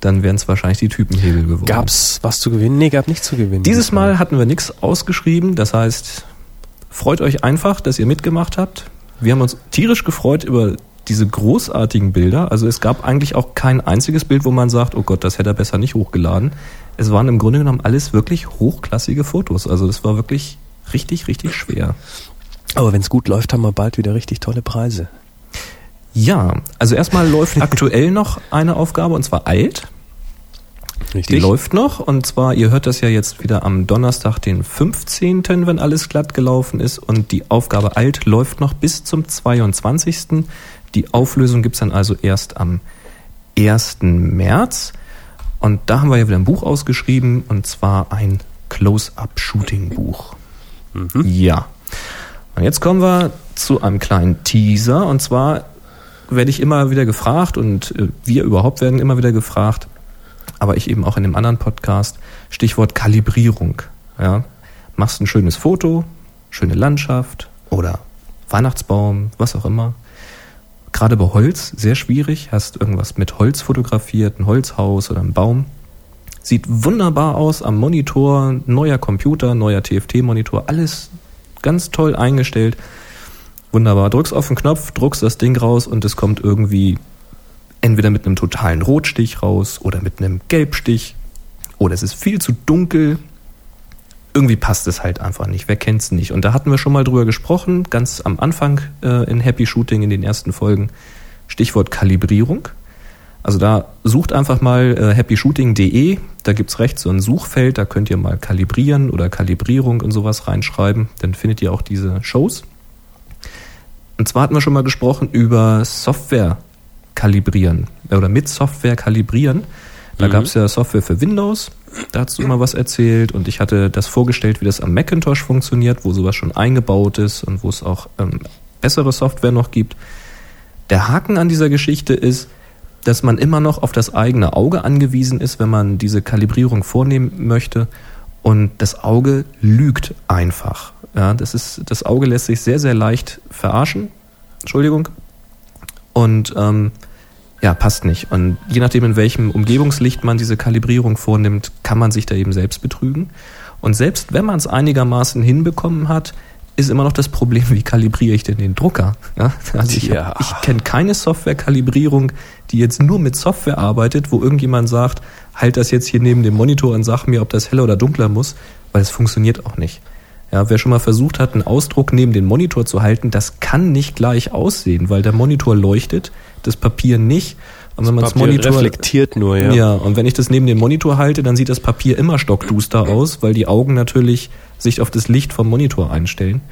dann wären es wahrscheinlich die Typenhebel geworden. Gab's was zu gewinnen? Nee, gab nichts zu gewinnen. Dieses Mal hatten wir nichts ausgeschrieben, das heißt, freut euch einfach, dass ihr mitgemacht habt. Wir haben uns tierisch gefreut über diese großartigen Bilder. Also es gab eigentlich auch kein einziges Bild, wo man sagt, oh Gott, das hätte er besser nicht hochgeladen. Es waren im Grunde genommen alles wirklich hochklassige Fotos. Also das war wirklich richtig, richtig schwer. Aber wenn es gut läuft, haben wir bald wieder richtig tolle Preise. Ja, also erstmal läuft <laughs> aktuell noch eine Aufgabe und zwar alt. Richtig. Die läuft noch und zwar, ihr hört das ja jetzt wieder am Donnerstag, den 15., wenn alles glatt gelaufen ist und die Aufgabe alt läuft noch bis zum 22. Die Auflösung gibt's dann also erst am 1. März und da haben wir ja wieder ein Buch ausgeschrieben und zwar ein Close-Up-Shooting-Buch. Ja. Und jetzt kommen wir zu einem kleinen Teaser und zwar werde ich immer wieder gefragt und äh, wir überhaupt werden immer wieder gefragt, aber ich eben auch in dem anderen Podcast, Stichwort Kalibrierung. Ja, machst ein schönes Foto, schöne Landschaft oder Weihnachtsbaum, was auch immer. Gerade bei Holz sehr schwierig, hast irgendwas mit Holz fotografiert, ein Holzhaus oder ein Baum. Sieht wunderbar aus am Monitor, neuer Computer, neuer TFT-Monitor, alles ganz toll eingestellt. Wunderbar. Drückst auf den Knopf, druckst das Ding raus und es kommt irgendwie entweder mit einem totalen Rotstich raus oder mit einem Gelbstich oder es ist viel zu dunkel. Irgendwie passt es halt einfach nicht. Wer kennt's nicht? Und da hatten wir schon mal drüber gesprochen, ganz am Anfang äh, in Happy Shooting in den ersten Folgen. Stichwort Kalibrierung. Also da sucht einfach mal äh, happyshooting.de, da gibt's rechts so ein Suchfeld, da könnt ihr mal kalibrieren oder Kalibrierung und sowas reinschreiben, dann findet ihr auch diese Shows. Und zwar hatten wir schon mal gesprochen über Software kalibrieren äh, oder mit Software kalibrieren. Da Mhm. gab's ja Software für Windows, da hast du immer was erzählt und ich hatte das vorgestellt, wie das am Macintosh funktioniert, wo sowas schon eingebaut ist und wo es auch ähm, bessere Software noch gibt. Der Haken an dieser Geschichte ist, dass man immer noch auf das eigene Auge angewiesen ist, wenn man diese Kalibrierung vornehmen möchte. Und das Auge lügt einfach. Ja, das ist, das Auge lässt sich sehr, sehr leicht verarschen. Entschuldigung. Und ähm, ja, passt nicht. Und je nachdem, in welchem Umgebungslicht man diese Kalibrierung vornimmt, kann man sich da eben selbst betrügen. Und selbst wenn man es einigermaßen hinbekommen hat, ist immer noch das Problem, wie kalibriere ich denn den Drucker? Ja, also ich, Tja. ich kenne keine Softwarekalibrierung, die jetzt nur mit Software arbeitet, wo irgendjemand sagt, halt das jetzt hier neben dem Monitor und sag mir, ob das heller oder dunkler muss, weil es funktioniert auch nicht. Ja, wer schon mal versucht hat, einen Ausdruck neben den Monitor zu halten, das kann nicht gleich aussehen, weil der Monitor leuchtet, das Papier nicht. Und wenn man das Monitor reflektiert nur, ja. ja, und wenn ich das neben dem Monitor halte, dann sieht das Papier immer stockduster aus, weil die Augen natürlich sich auf das Licht vom Monitor einstellen.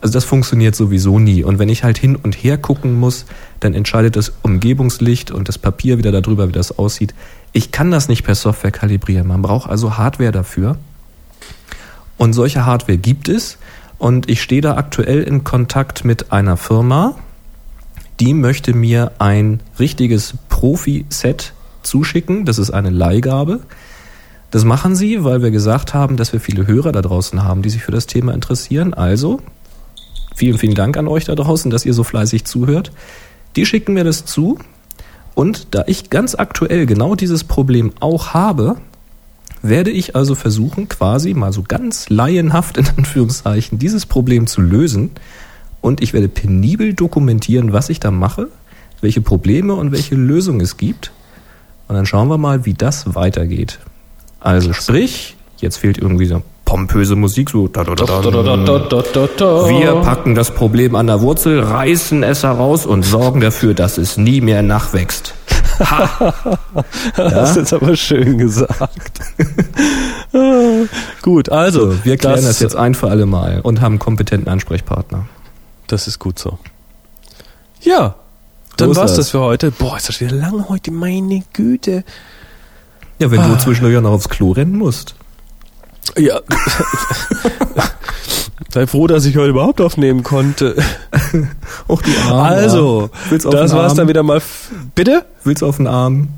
Also das funktioniert sowieso nie. Und wenn ich halt hin und her gucken muss, dann entscheidet das Umgebungslicht und das Papier wieder darüber, wie das aussieht. Ich kann das nicht per Software kalibrieren. Man braucht also Hardware dafür. Und solche Hardware gibt es. Und ich stehe da aktuell in Kontakt mit einer Firma, die möchte mir ein richtiges Profi-Set zuschicken. Das ist eine Leihgabe. Das machen sie, weil wir gesagt haben, dass wir viele Hörer da draußen haben, die sich für das Thema interessieren. Also, vielen, vielen Dank an euch da draußen, dass ihr so fleißig zuhört. Die schicken mir das zu. Und da ich ganz aktuell genau dieses Problem auch habe, werde ich also versuchen, quasi mal so ganz laienhaft in Anführungszeichen dieses Problem zu lösen. Und ich werde penibel dokumentieren, was ich da mache, welche Probleme und welche Lösungen es gibt. Und dann schauen wir mal, wie das weitergeht. Also sprich, jetzt fehlt irgendwie so pompöse Musik, so da, da, da, da, Oh. wir packen das Problem an der Wurzel, reißen es heraus und sorgen dafür, dass es nie mehr nachwächst. <laughs> Das ist jetzt aber schön gesagt. <laughs> gut, also, So, wir klären das, jetzt ein für alle Mal und haben einen kompetenten Ansprechpartner. Das ist gut so. Ja, dann war's das. das für heute. Boah, ist das wieder lang heute, meine Güte. Ja, wenn du zwischendurch auch noch aufs Klo rennen musst. Ja. <laughs> Sei froh, dass ich heute überhaupt aufnehmen konnte. <laughs> Och, die Arme. Also, Willst auf das war's Arm? dann wieder mal. Bitte? Willst du auf den Arm?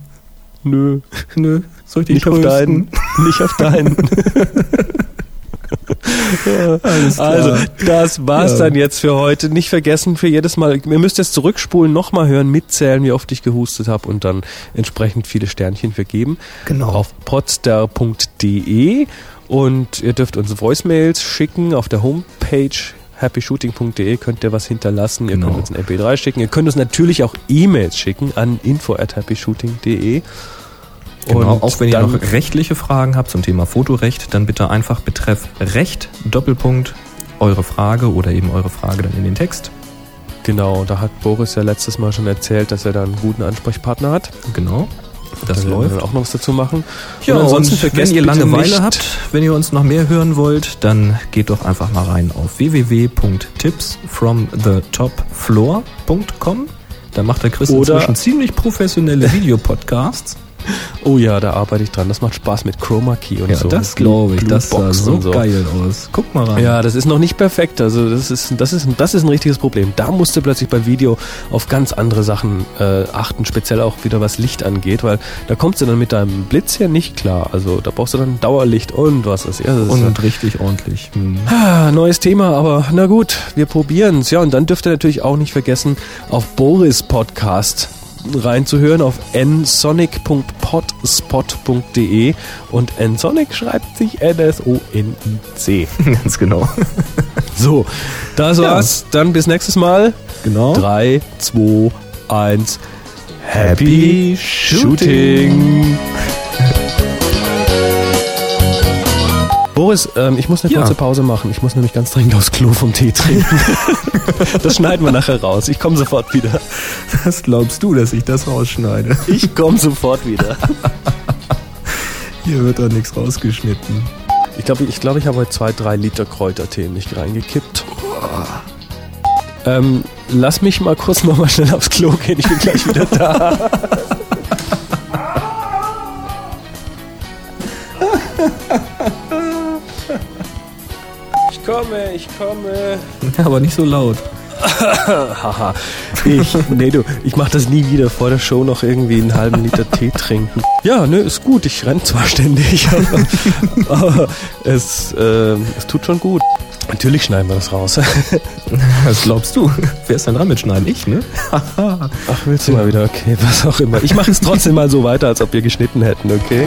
Nö, Nö. Soll ich dich nicht auf trösten? deinen. Nicht auf deinen. <laughs> Also, das war's Ja. dann jetzt für heute. Nicht vergessen, für jedes Mal, ihr müsst jetzt zurückspulen, nochmal hören, mitzählen, wie oft ich gehustet habe und dann entsprechend viele Sternchen vergeben. Genau. Auf podstar.de und ihr dürft uns Voicemails schicken auf der Homepage happyshooting.de könnt ihr was hinterlassen. Ihr Genau. könnt uns ein MP3 schicken. Ihr könnt uns natürlich auch E-Mails schicken an info at happyshooting.de. Genau, Und auch wenn ihr noch rechtliche Fragen habt zum Thema Fotorecht, dann bitte einfach betreff Recht, Doppelpunkt, eure Frage oder eben eure Frage dann in den Text. Genau, da hat Boris ja letztes Mal schon erzählt, dass er da einen guten Ansprechpartner hat. Genau. Das da wir läuft. dann auch noch was dazu machen. Ja, und und, ansonsten wenn vergesst ihr Langeweile habt, wenn ihr uns noch mehr hören wollt, dann geht doch einfach mal rein auf www.tipsfromthetopfloor.com. Da macht der Chris Oder- inzwischen ziemlich professionelle Videopodcasts. Oh ja, da arbeite ich dran. Das macht Spaß mit Chroma Key und Ja, so. das glaube ich. Das sah so, und geil aus. Guck mal rein. Ja, das ist noch nicht perfekt. Also das ist, das ist, das ist ein richtiges Problem. Da musst du plötzlich beim Video auf ganz andere Sachen äh, achten, speziell auch wieder was Licht angeht, weil da kommst du dann mit deinem Blitz hier nicht klar. Also da brauchst du dann Dauerlicht und was ist. Ja, das ist Und richtig ordentlich. Hm. Ah, neues Thema, aber na gut, wir probieren's. Ja, und dann dürft ihr natürlich auch nicht vergessen, auf Boris Podcast reinzuhören auf nsonic.potspot.de und nsonic schreibt sich N-S-O-N-I-C. <laughs> Ganz genau. So, das war's. Dann bis nächstes Mal. Genau. 3, 2, 1. Happy Shooting! Boris, ähm, ich muss eine Ja. kurze Pause machen. Ich muss nämlich ganz dringend aufs Klo vom Tee trinken. <laughs> das schneiden wir nachher raus. Ich komme sofort wieder. Was glaubst du, dass ich das rausschneide? Ich komme sofort wieder. Hier wird doch nichts rausgeschnitten. Ich glaube, ich, glaub, ich habe heute zwei, drei Liter Kräutertee in mich reingekippt. Ähm, lass mich mal kurz noch mal schnell aufs Klo gehen. Ich bin gleich wieder da. <laughs> Ich komme, ich komme. <laughs> Aber nicht so laut. <laughs> Haha. Ich, nee, du, ich mach das nie wieder vor der Show noch irgendwie einen halben Liter <laughs> Tee trinken. Ja, ne, ist gut. Ich renn zwar ständig, aber, aber es, äh, es tut schon gut. Natürlich schneiden wir das raus. Was glaubst du? Wer ist denn dran mit Schneiden? Ich, ne? Ach, willst du mal wieder? Okay, was auch immer. Ich mache es trotzdem mal so weiter, als ob wir geschnitten hätten, okay?